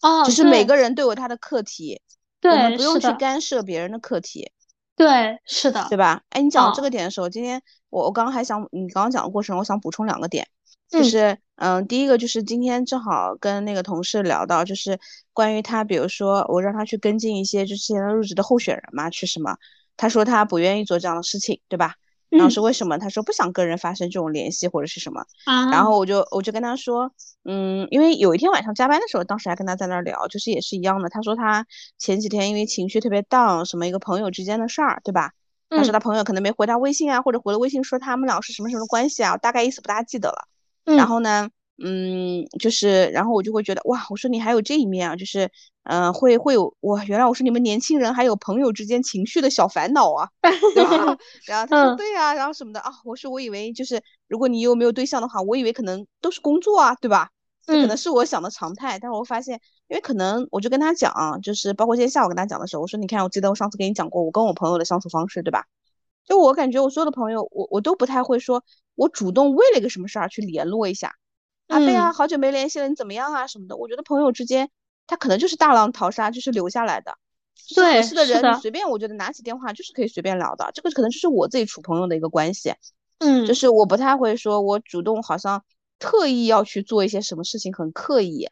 哦，就是每个人都有他的课题，对，我们不用去干涉别人的课题，对，是的，对吧？哎，你讲这个点的时候，今天我我刚刚还想，你刚刚讲的过程，我想补充两个点，就是嗯，第一个就是今天正好跟那个同事聊到，就是关于他，比如说我让他去跟进一些就是现在入职的候选人嘛，去什么，他说他不愿意做这样的事情，对吧？然后是为什么？他说不想跟人发生这种联系或者是什么。然后我就我就跟他说，嗯，因为有一天晚上加班的时候，当时还跟他在那儿聊，就是也是一样的。他说他前几天因为情绪特别 down，什么一个朋友之间的事儿，对吧？他说他朋友可能没回他微信啊，或者回了微信说他们俩是什么什么关系啊，大概意思不大记得了。然后呢？嗯，就是，然后我就会觉得哇，我说你还有这一面啊，就是，嗯，会会有哇，原来我说你们年轻人还有朋友之间情绪的小烦恼啊，*laughs* 对吧？*laughs* 然后他说对啊，然后什么的啊，我说我以为就是如果你又没有对象的话，我以为可能都是工作啊，对吧？这可能是我想的常态，但是我发现，因为可能我就跟他讲，就是包括今天下午跟他讲的时候，我说你看，我记得我上次跟你讲过我跟我朋友的相处方式，对吧？就我感觉我所有的朋友，我我都不太会说，我主动为了一个什么事儿去联络一下。啊，对啊，好久没联系了，你怎么样啊什么的？我觉得朋友之间，他可能就是大浪淘沙，就是留下来的。对，合适的人，你随便，我觉得拿起电话就是可以随便聊的。这个可能就是我自己处朋友的一个关系。嗯，就是我不太会说，我主动好像特意要去做一些什么事情，很刻意。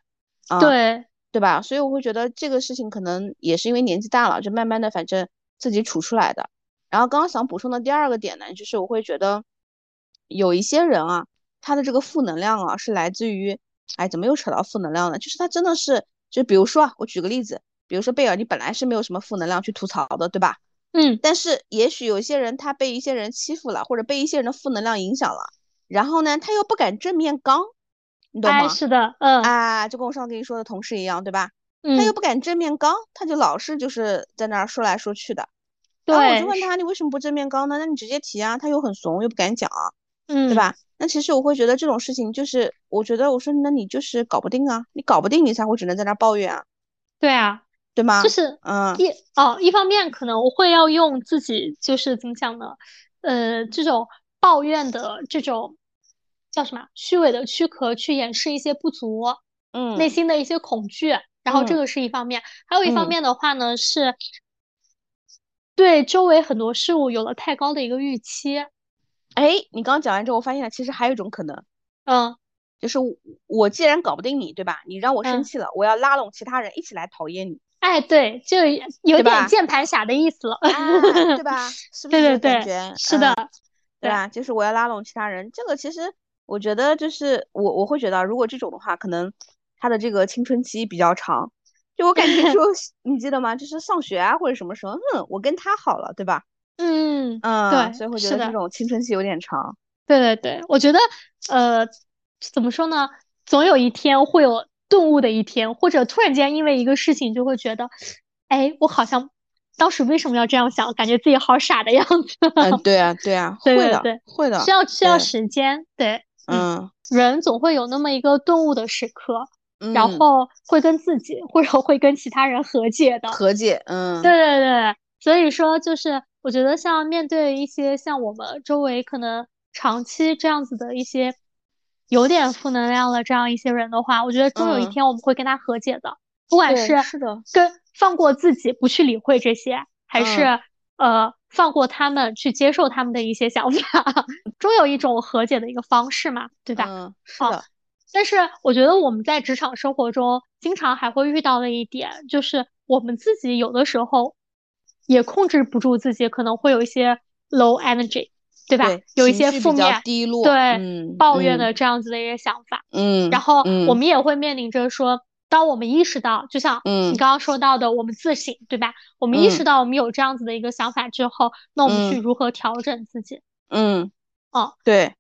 啊，对，对吧？所以我会觉得这个事情可能也是因为年纪大了，就慢慢的，反正自己处出来的。然后刚刚想补充的第二个点呢，就是我会觉得有一些人啊。他的这个负能量啊，是来自于，哎，怎么又扯到负能量了？就是他真的是，就比如说啊，我举个例子，比如说贝尔，你本来是没有什么负能量去吐槽的，对吧？嗯。但是也许有些人他被一些人欺负了，或者被一些人的负能量影响了，然后呢，他又不敢正面刚，你懂吗？是的，嗯。啊，就跟我上次跟你说的同事一样，对吧？嗯。他又不敢正面刚，他就老是就是在那儿说来说去的。对。然后我就问他，你为什么不正面刚呢？那你直接提啊，他又很怂，又不敢讲，嗯，对吧？那其实我会觉得这种事情就是，我觉得我说那你就是搞不定啊，你搞不定你才会只能在那抱怨啊，对啊，对吗？就？是嗯。一哦一方面可能我会要用自己就是怎么讲呢，呃这种抱怨的这种叫什么虚伪的躯壳去掩饰一些不足，嗯，内心的一些恐惧，然后这个是一方面，还有一方面的话呢是对周围很多事物有了太高的一个预期。哎，你刚刚讲完之后，我发现其实还有一种可能，嗯，就是我既然搞不定你，对吧？你让我生气了，我要拉拢其他人一起来讨厌你。哎，对，就有点键盘侠的意思了，对吧？*laughs* 是不是感觉？是的，对吧？就是我要拉拢其他人，这个其实我觉得就是我我会觉得，如果这种的话，可能他的这个青春期比较长，就我感觉 *laughs* 说，你记得吗？就是上学啊或者什么时候，嗯，我跟他好了，对吧？嗯嗯，对，所以我觉得这种青春期有点长。*laughs* 对对对，我觉得呃，怎么说呢？总有一天会有顿悟的一天，或者突然间因为一个事情就会觉得，哎，我好像当时为什么要这样想？感觉自己好傻的样子。嗯，对啊，*laughs* 对啊，会的，会的，需要需要时间。对，嗯，人总会有那么一个顿悟的时刻，然后会跟自己或者会跟其他人和解的。和解，嗯，对对对，所以说就是我觉得像面对一些像我们周围可能长期这样子的一些。有点负能量的这样一些人的话，我觉得终有一天我们会跟他和解的。不管是是的，跟放过自己不去理会这些，还是呃放过他们去接受他们的一些想法，终有一种和解的一个方式嘛，对吧？嗯，是的。但是我觉得我们在职场生活中经常还会遇到的一点，就是我们自己有的时候也控制不住自己，可能会有一些 low energy。对吧？有一些负面、低落、对抱怨的这样子的一些想法，嗯，然后我们也会面临着说，当我们意识到，就像你刚刚说到的，我们自省，对吧？我们意识到我们有这样子的一个想法之后，那我们去如何调整自己？嗯，哦，对，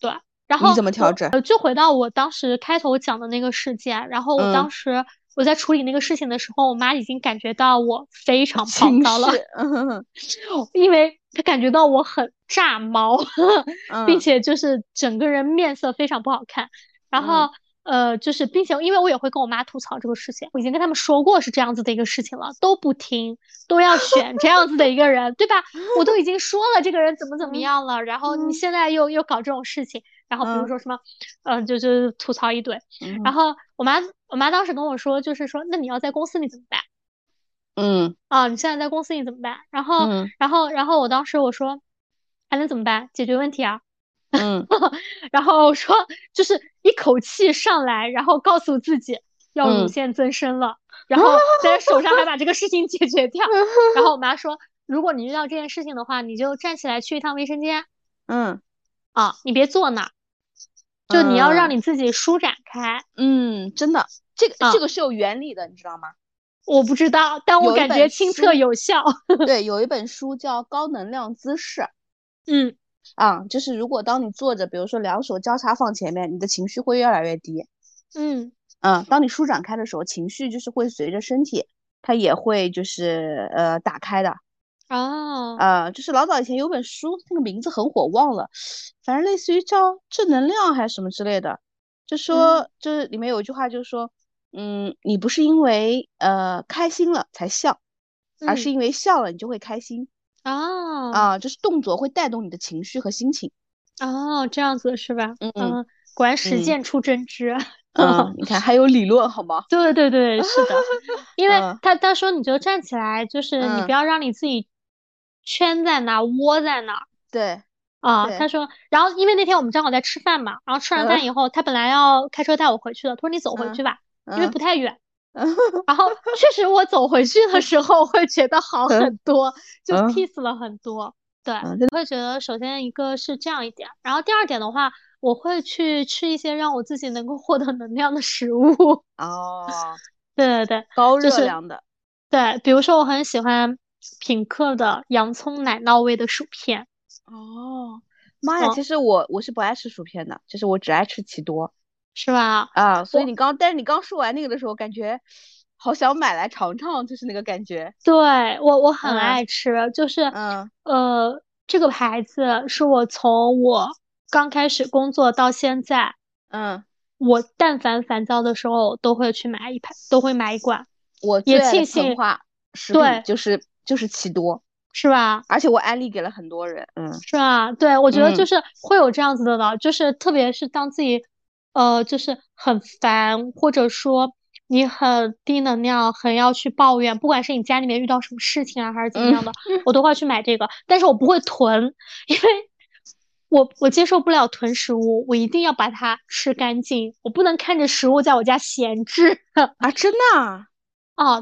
对，然后你怎么调整？呃，就回到我当时开头讲的那个事件，然后我当时我在处理那个事情的时候，我妈已经感觉到我非常暴躁了，*laughs* 因为。她感觉到我很炸毛，*laughs* 并且就是整个人面色非常不好看。然后呃，就是并且因为我也会跟我妈吐槽这个事情，我已经跟他们说过是这样子的一个事情了，都不听，都要选这样子的一个人，对吧？我都已经说了这个人怎么怎么样了，然后你现在又又搞这种事情，然后比如说什么，嗯，就就吐槽一堆。然后我妈我妈当时跟我说，就是说那你要在公司里怎么办？嗯啊，你现在在公司里怎么办？然后，然后，然后我当时我说，还能怎么办？解决问题啊。嗯，*laughs* 然后我说，就是一口气上来，然后告诉自己要乳腺增生了，然后在手上还把这个事情解决掉。*laughs* 然后我妈说，如果你遇到这件事情的话，你就站起来去一趟卫生间。嗯，啊，你别坐那，就你要让你自己舒展开。嗯，真的，这个这个是有原理的，你知道吗？我不知道，但我感觉亲测有效。*laughs* 对，有一本书叫《高能量姿势》。嗯，啊，就是如果当你坐着，比如说两手交叉放前面，你的情绪会越来越低。嗯嗯，当你舒展开的时候，情绪就是会随着身体，它也会就是呃打开的。哦。呃，就是老早以前有本书，那个名字很火，忘了，反正类似于叫正能量还是什么之类的，就说就是里面有一句话，就是说。嗯，你不是因为呃开心了才笑，而是因为笑了你就会开心啊啊，就是动作会带动你的情绪和心情哦，这样子是吧？嗯，果然实践出真知。嗯，你看还有理论好吗？对对对，是的，*laughs* 因为他他说你就站起来，就是你不要让你自己圈在那窝在那。对啊，他说，然后因为那天我们正好在吃饭嘛，然后吃完饭以后，他本来要开车带我回去的，他说你走回去吧。因为不太远，然后确实我走回去的时候会觉得好很多，就 peace 了很多。对，我会觉得首先一个是这样一点，然后第二点的话，我会去吃一些让我自己能够获得能量的食物。哦，*laughs* 对对对，高热量的。对，比如说我很喜欢品客的洋葱奶酪味的薯片。哦，妈呀，其实我我是不爱吃薯片的，就是我只爱吃奇多。是吧？啊，所以你刚，但是你刚说完那个的时候，感觉好想买来尝尝，就是那个感觉。对我，我很爱吃，就是，嗯，呃，这个牌子是我从我刚开始工作到现在，嗯，我但凡烦躁的时候都会去买一盘，都会买一罐。我也庆幸，对，就是就是奇多，是吧？而且我安利给了很多人，嗯，是吧？对，我觉得就是会有这样子的了，就是特别是当自己。呃，就是很烦，或者说你很低能量，很要去抱怨，不管是你家里面遇到什么事情啊，还是怎么样的，我都会去买这个。但是我不会囤，因为我我接受不了囤食物，我一定要把它吃干净，我不能看着食物在我家闲置 *laughs* 啊！真的啊？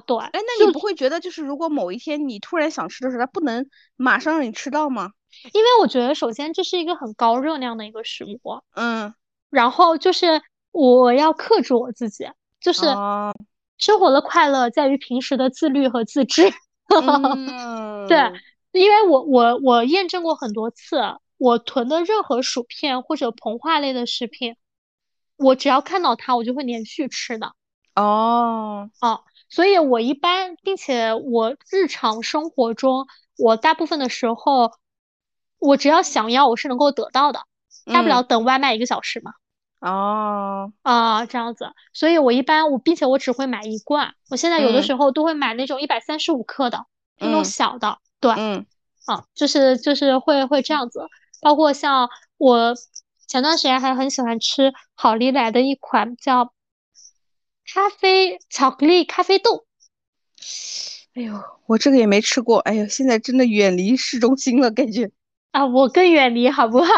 对。哎，那你不会觉得就是如果某一天你突然想吃的时候，它不能马上让你吃到吗？因为我觉得首先这是一个很高热量的一个食物，嗯。然后就是我要克制我自己，就是生活的快乐在于平时的自律和自制。*laughs* 对，因为我我我验证过很多次，我囤的任何薯片或者膨化类的食品，我只要看到它，我就会连续吃的。哦哦，所以我一般，并且我日常生活中，我大部分的时候，我只要想要，我是能够得到的，大不了等外卖一个小时嘛。哦。啊，这样子，所以我一般我，并且我只会买一罐，我现在有的时候都会买那种一百三十五克的，那种小的，对，嗯，啊，就是就是会会这样子，包括像我前段时间还很喜欢吃好利来的一款叫咖啡巧克力咖啡豆，哎呦，我这个也没吃过，哎呦，现在真的远离市中心了，感觉啊，我更远离好不好？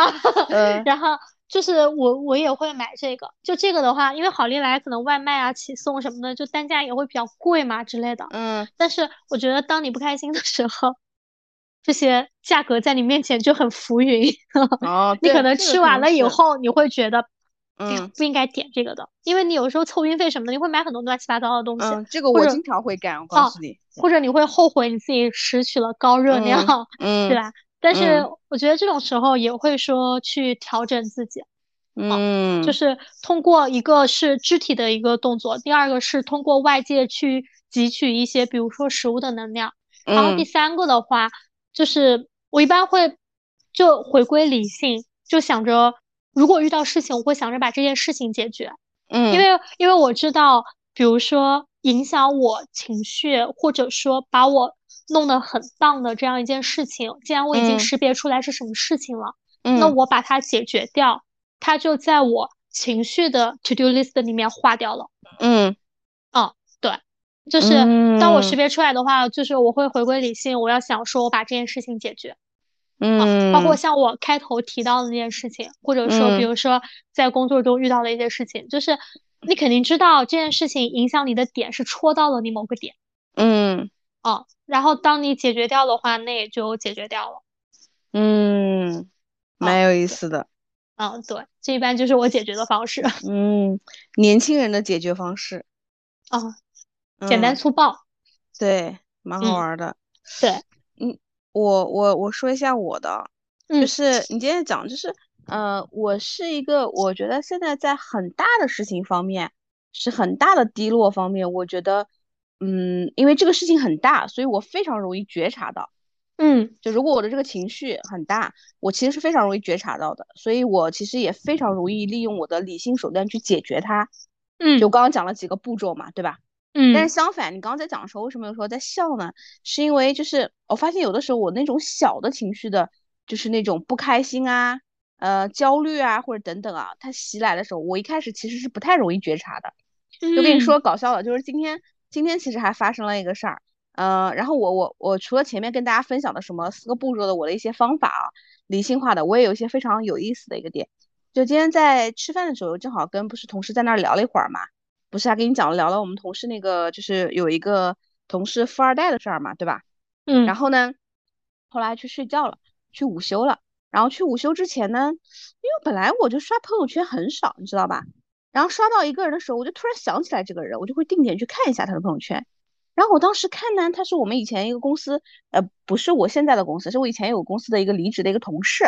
嗯，*laughs* 然后。就是我我也会买这个，就这个的话，因为好利来可能外卖啊、起送什么的，就单价也会比较贵嘛之类的。嗯。但是我觉得当你不开心的时候，*laughs* 这些价格在你面前就很浮云。哦。*laughs* 你可能吃完了以后，你会觉得，嗯，不应该点这个的，因为你有时候凑运费什么的，你会买很多乱七八糟的东西。嗯，这个我经常会干，我告诉你。或者你会后悔你自己拾取了高热量，嗯，对吧？但是我觉得这种时候也会说去调整自己，嗯，就是通过一个是肢体的一个动作，第二个是通过外界去汲取一些，比如说食物的能量，然后第三个的话，就是我一般会就回归理性，就想着如果遇到事情，我会想着把这件事情解决，嗯，因为因为我知道，比如说影响我情绪，或者说把我。弄得很棒的这样一件事情，既然我已经识别出来是什么事情了，嗯那我把它解决掉，它就在我情绪的 to do list 里面划掉了。嗯，哦，对，就是当我识别出来的话，就是我会回归理性，我要想说我把这件事情解决。嗯，包括像我开头提到的那件事情，或者说比如说在工作中遇到的一些事情，就是你肯定知道这件事情影响你的点是戳到了你某个点。嗯。哦，然后当你解决掉的话，那也就解决掉了。嗯，蛮有意思的。嗯，对，这一般就是我解决的方式。*laughs* 嗯，年轻人的解决方式。啊，简单粗暴。对，蛮好玩的。对，嗯，我我我说一下我的，就是你今天讲，就是呃，我是一个，我觉得现在在很大的事情方面，是很大的低落方面，我觉得。嗯，因为这个事情很大，所以我非常容易觉察到。嗯，就如果我的这个情绪很大，我其实是非常容易觉察到的，所以我其实也非常容易利用我的理性手段去解决它。嗯，就刚刚讲了几个步骤嘛，对吧？嗯。但是相反，你刚刚在讲的时候，为什么有时候在笑呢？是因为就是我发现有的时候我那种小的情绪的，就是那种不开心啊、呃焦虑啊或者等等啊，它袭来的时候，我一开始其实是不太容易觉察的。就跟你说搞笑的，就是今天。今天其实还发生了一个事儿，嗯，然后我我我除了前面跟大家分享的什么四个步骤的我的一些方法啊，理性化的，我也有一些非常有意思的一个点，就今天在吃饭的时候，正好跟不是同事在那儿聊了一会儿嘛，不是还跟你讲了聊了我们同事那个就是有一个同事富二代的事儿嘛，对吧？嗯，然后呢，后来去睡觉了，去午休了，然后去午休之前呢，因为本来我就刷朋友圈很少，你知道吧？然后刷到一个人的时候，我就突然想起来这个人，我就会定点去看一下他的朋友圈。然后我当时看呢，他是我们以前一个公司，呃，不是我现在的公司，是我以前有公司的一个离职的一个同事，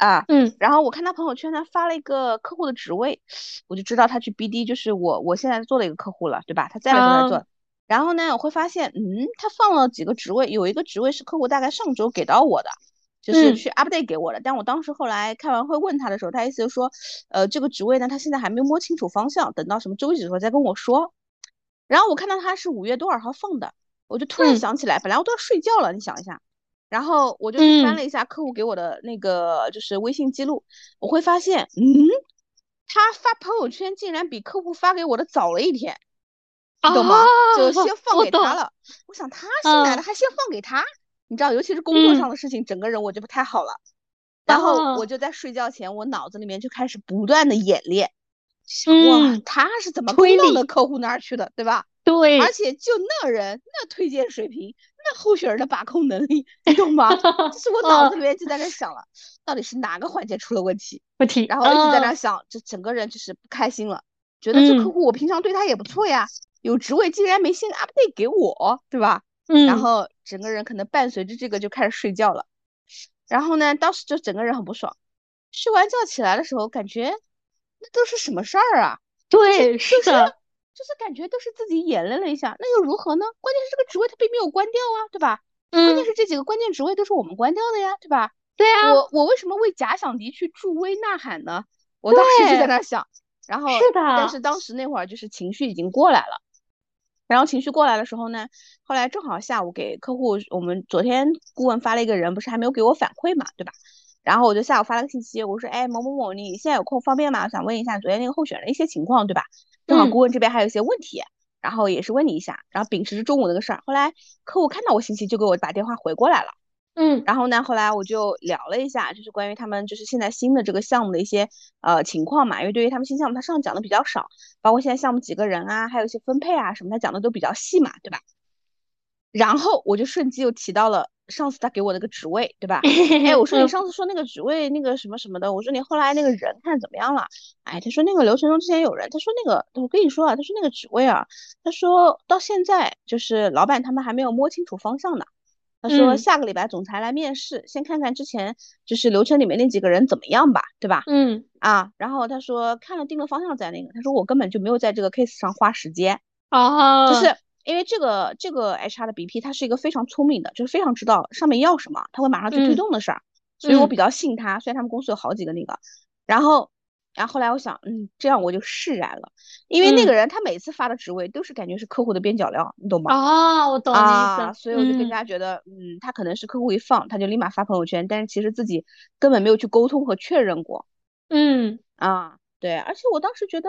啊，嗯。然后我看他朋友圈他发了一个客户的职位，我就知道他去 BD，就是我我现在做的一个客户了，对吧？他在了就在做。然后呢，我会发现，嗯，他放了几个职位，有一个职位是客户大概上周给到我的。就是去 update 给我的，但我当时后来开完会问他的时候，他意思就说，呃，这个职位呢，他现在还没摸清楚方向，等到什么周几的时候再跟我说。然后我看到他是五月多少号放的，我就突然想起来，本来我都要睡觉了，你想一下，然后我就翻了一下客户给我的那个就是微信记录，我会发现，嗯，他发朋友圈竟然比客户发给我的早了一天，你懂吗？就先放给他了。我想他新来的，还先放给他。你知道，尤其是工作上的事情，整个人我就不太好了。然后我就在睡觉前，我脑子里面就开始不断的演练。哇，他是怎么推到的客户那儿去的，对吧？对。而且就那人，那推荐水平，那候选人的把控能力，你懂吗？*laughs* 就是我脑子里面就在那想了，到底是哪个环节出了问题？问题。然后一直在那想，就整个人就是不开心了，觉得这客户我平常对他也不错呀，有职位竟然没先 update 给我，对吧？嗯，然后整个人可能伴随着这个就开始睡觉了。然后呢，当时就整个人很不爽。睡完觉起来的时候，感觉那都是什么事儿啊？对，是的，就是感觉都是自己演练了一下，那又如何呢？关键是这个职位它并没有关掉啊，对吧？嗯，关键是这几个关键职位都是我们关掉的呀，对吧？对啊，我我为什么为假想敌去助威呐喊呢？我当时就在那想，然后是的，但是当时那会儿就是情绪已经过来了，然后情绪过来的时候呢，后来正好下午给客户，我们昨天顾问发了一个人，不是还没有给我反馈嘛，对吧？然后我就下午发了个信息，我说，哎，某某某，你现在有空方便吗？想问一下昨天那个候选人一些情况，对吧？正好顾问这边还有一些问题，然后也是问你一下。然后秉持着中午那个事儿，后来客户看到我信息就给我打电话回过来了。嗯，然后呢，后来我就聊了一下，就是关于他们就是现在新的这个项目的一些呃情况嘛。因为对于他们新项目，他上讲的比较少，包括现在项目几个人啊，还有一些分配啊什么，他讲的都比较细嘛，对吧？然后我就瞬间又提到了。上次他给我那个职位，对吧？哎，*laughs* 我说你上次说那个职位那个什么什么的，我说你后来那个人看怎么样了？哎，他说那个流程中之前有人，他说那个我跟你说啊，他说那个职位啊，他说到现在就是老板他们还没有摸清楚方向呢。他说下个礼拜总裁来面试，先看看之前就是流程里面那几个人怎么样吧，对吧？嗯啊，然后他说看了定了方向再那个，他说我根本就没有在这个 case 上花时间啊，就是。因为这个这个 HR 的 BP 他是一个非常聪明的，就是非常知道上面要什么，他会马上去推动的事儿，所以我比较信他。虽然他们公司有好几个那个，然后，然后后来我想，嗯，这样我就释然了，因为那个人他每次发的职位都是感觉是客户的边角料，你懂吗？啊，我懂你意思。所以我就更加觉得，嗯，他可能是客户一放他就立马发朋友圈，但是其实自己根本没有去沟通和确认过。嗯，啊，对，而且我当时觉得，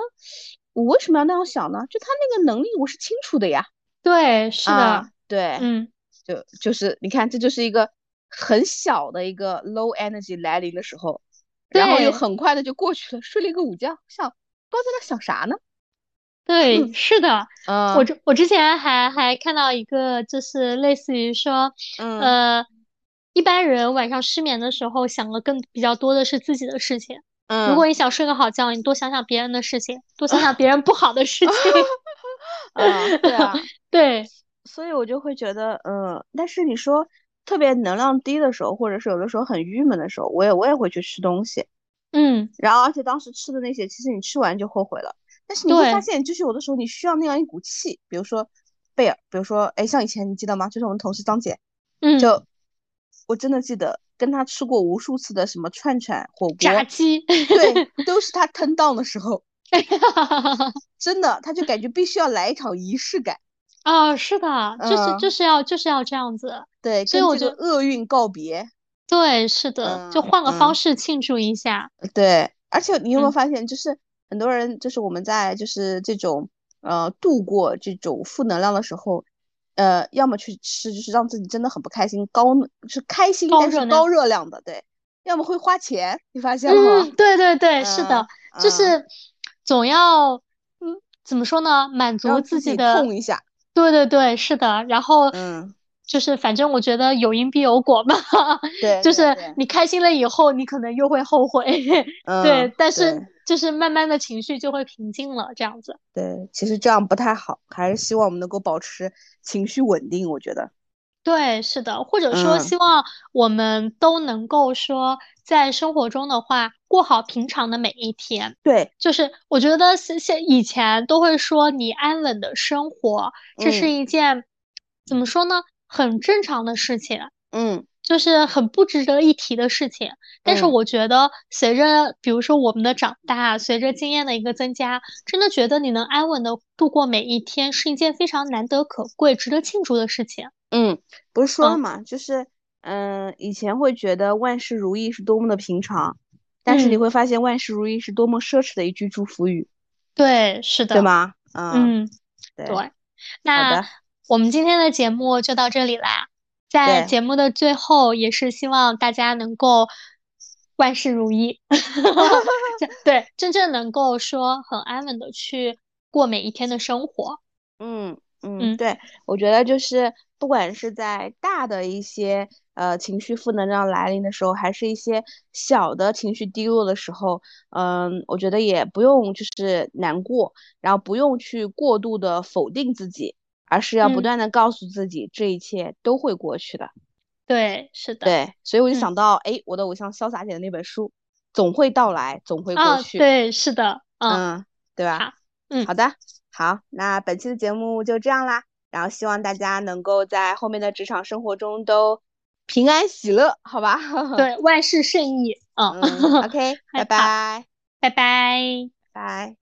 我为什么要那样想呢？就他那个能力我是清楚的呀。对，是的，对，嗯，就就是你看，这就是一个很小的一个 low energy 来临的时候，然后又很快的就过去了，睡了一个午觉，想不知道在那想啥呢？对，是的，我之我之前还还看到一个，就是类似于说，呃，一般人晚上失眠的时候想的更比较多的是自己的事情，嗯，如果你想睡个好觉，你多想想别人的事情，多想想别人不好的事情。*laughs* *laughs* 嗯，对啊，*laughs* 对，所以我就会觉得，嗯，但是你说特别能量低的时候，或者是有的时候很郁闷的时候，我也我也会去吃东西，嗯，然后而且当时吃的那些，其实你吃完就后悔了，但是你会发现，就是有的时候你需要那样一股气，比如说贝尔，比如说，哎，像以前你记得吗？就是我们同事张姐，嗯，就我真的记得跟他吃过无数次的什么串串火锅、炸鸡，对，*laughs* 都是她吞到的时候。*laughs* 真的，他就感觉必须要来一场仪式感啊！是的，就是就是要就是要这样子。对，所以我就厄运告别。对，是的，就换个方式庆祝一下。对，而且你有没有发现，就是很多人，就是我们在就是这种呃度过这种负能量的时候，呃，要么去吃，就是让自己真的很不开心，高是开心但是高热量的，对；要么会花钱，你发现了吗？对对对，是的，就是。总要，嗯，怎么说呢？满足自己的痛一下。对对对，是的。然后，嗯，就是反正我觉得有因必有果嘛。对，*laughs* 就是你开心了以后，你可能又会后悔。对，但是就是慢慢的情绪就会平静了，这样子。对，其实这样不太好，还是希望我们能够保持情绪稳定。我觉得。对，是的，或者说希望我们都能够说，在生活中的话，过好平常的每一天。对，就是我觉得现现以前都会说你安稳的生活，这是一件怎么说呢，很正常的事情。嗯，就是很不值得一提的事情。但是我觉得，随着比如说我们的长大，随着经验的一个增加，真的觉得你能安稳的度过每一天，是一件非常难得可贵、值得庆祝的事情。嗯，不是说了嘛，就是，嗯，以前会觉得万事如意是多么的平常，但是你会发现万事如意是多么奢侈的一句祝福语。对，是的，对吗？嗯，对。那我们今天的节目就到这里啦，在节目的最后，也是希望大家能够万事如意，*laughs* 对，真正能够说很安稳的去过每一天的生活。嗯嗯，对，我觉得就是。不管是在大的一些呃情绪负能量来临的时候，还是一些小的情绪低落的时候，嗯，我觉得也不用就是难过，然后不用去过度的否定自己，而是要不断的告诉自己，这一切都会过去的。对，是的。对，所以我就想到，哎，我的偶像潇洒姐的那本书，总会到来，总会过去。对，是的。嗯，对吧？嗯，好的，好，那本期的节目就这样啦。然后希望大家能够在后面的职场生活中都平安喜乐，好吧？*laughs* 对，万事顺意。嗯，OK，*laughs* 拜拜，拜拜，拜。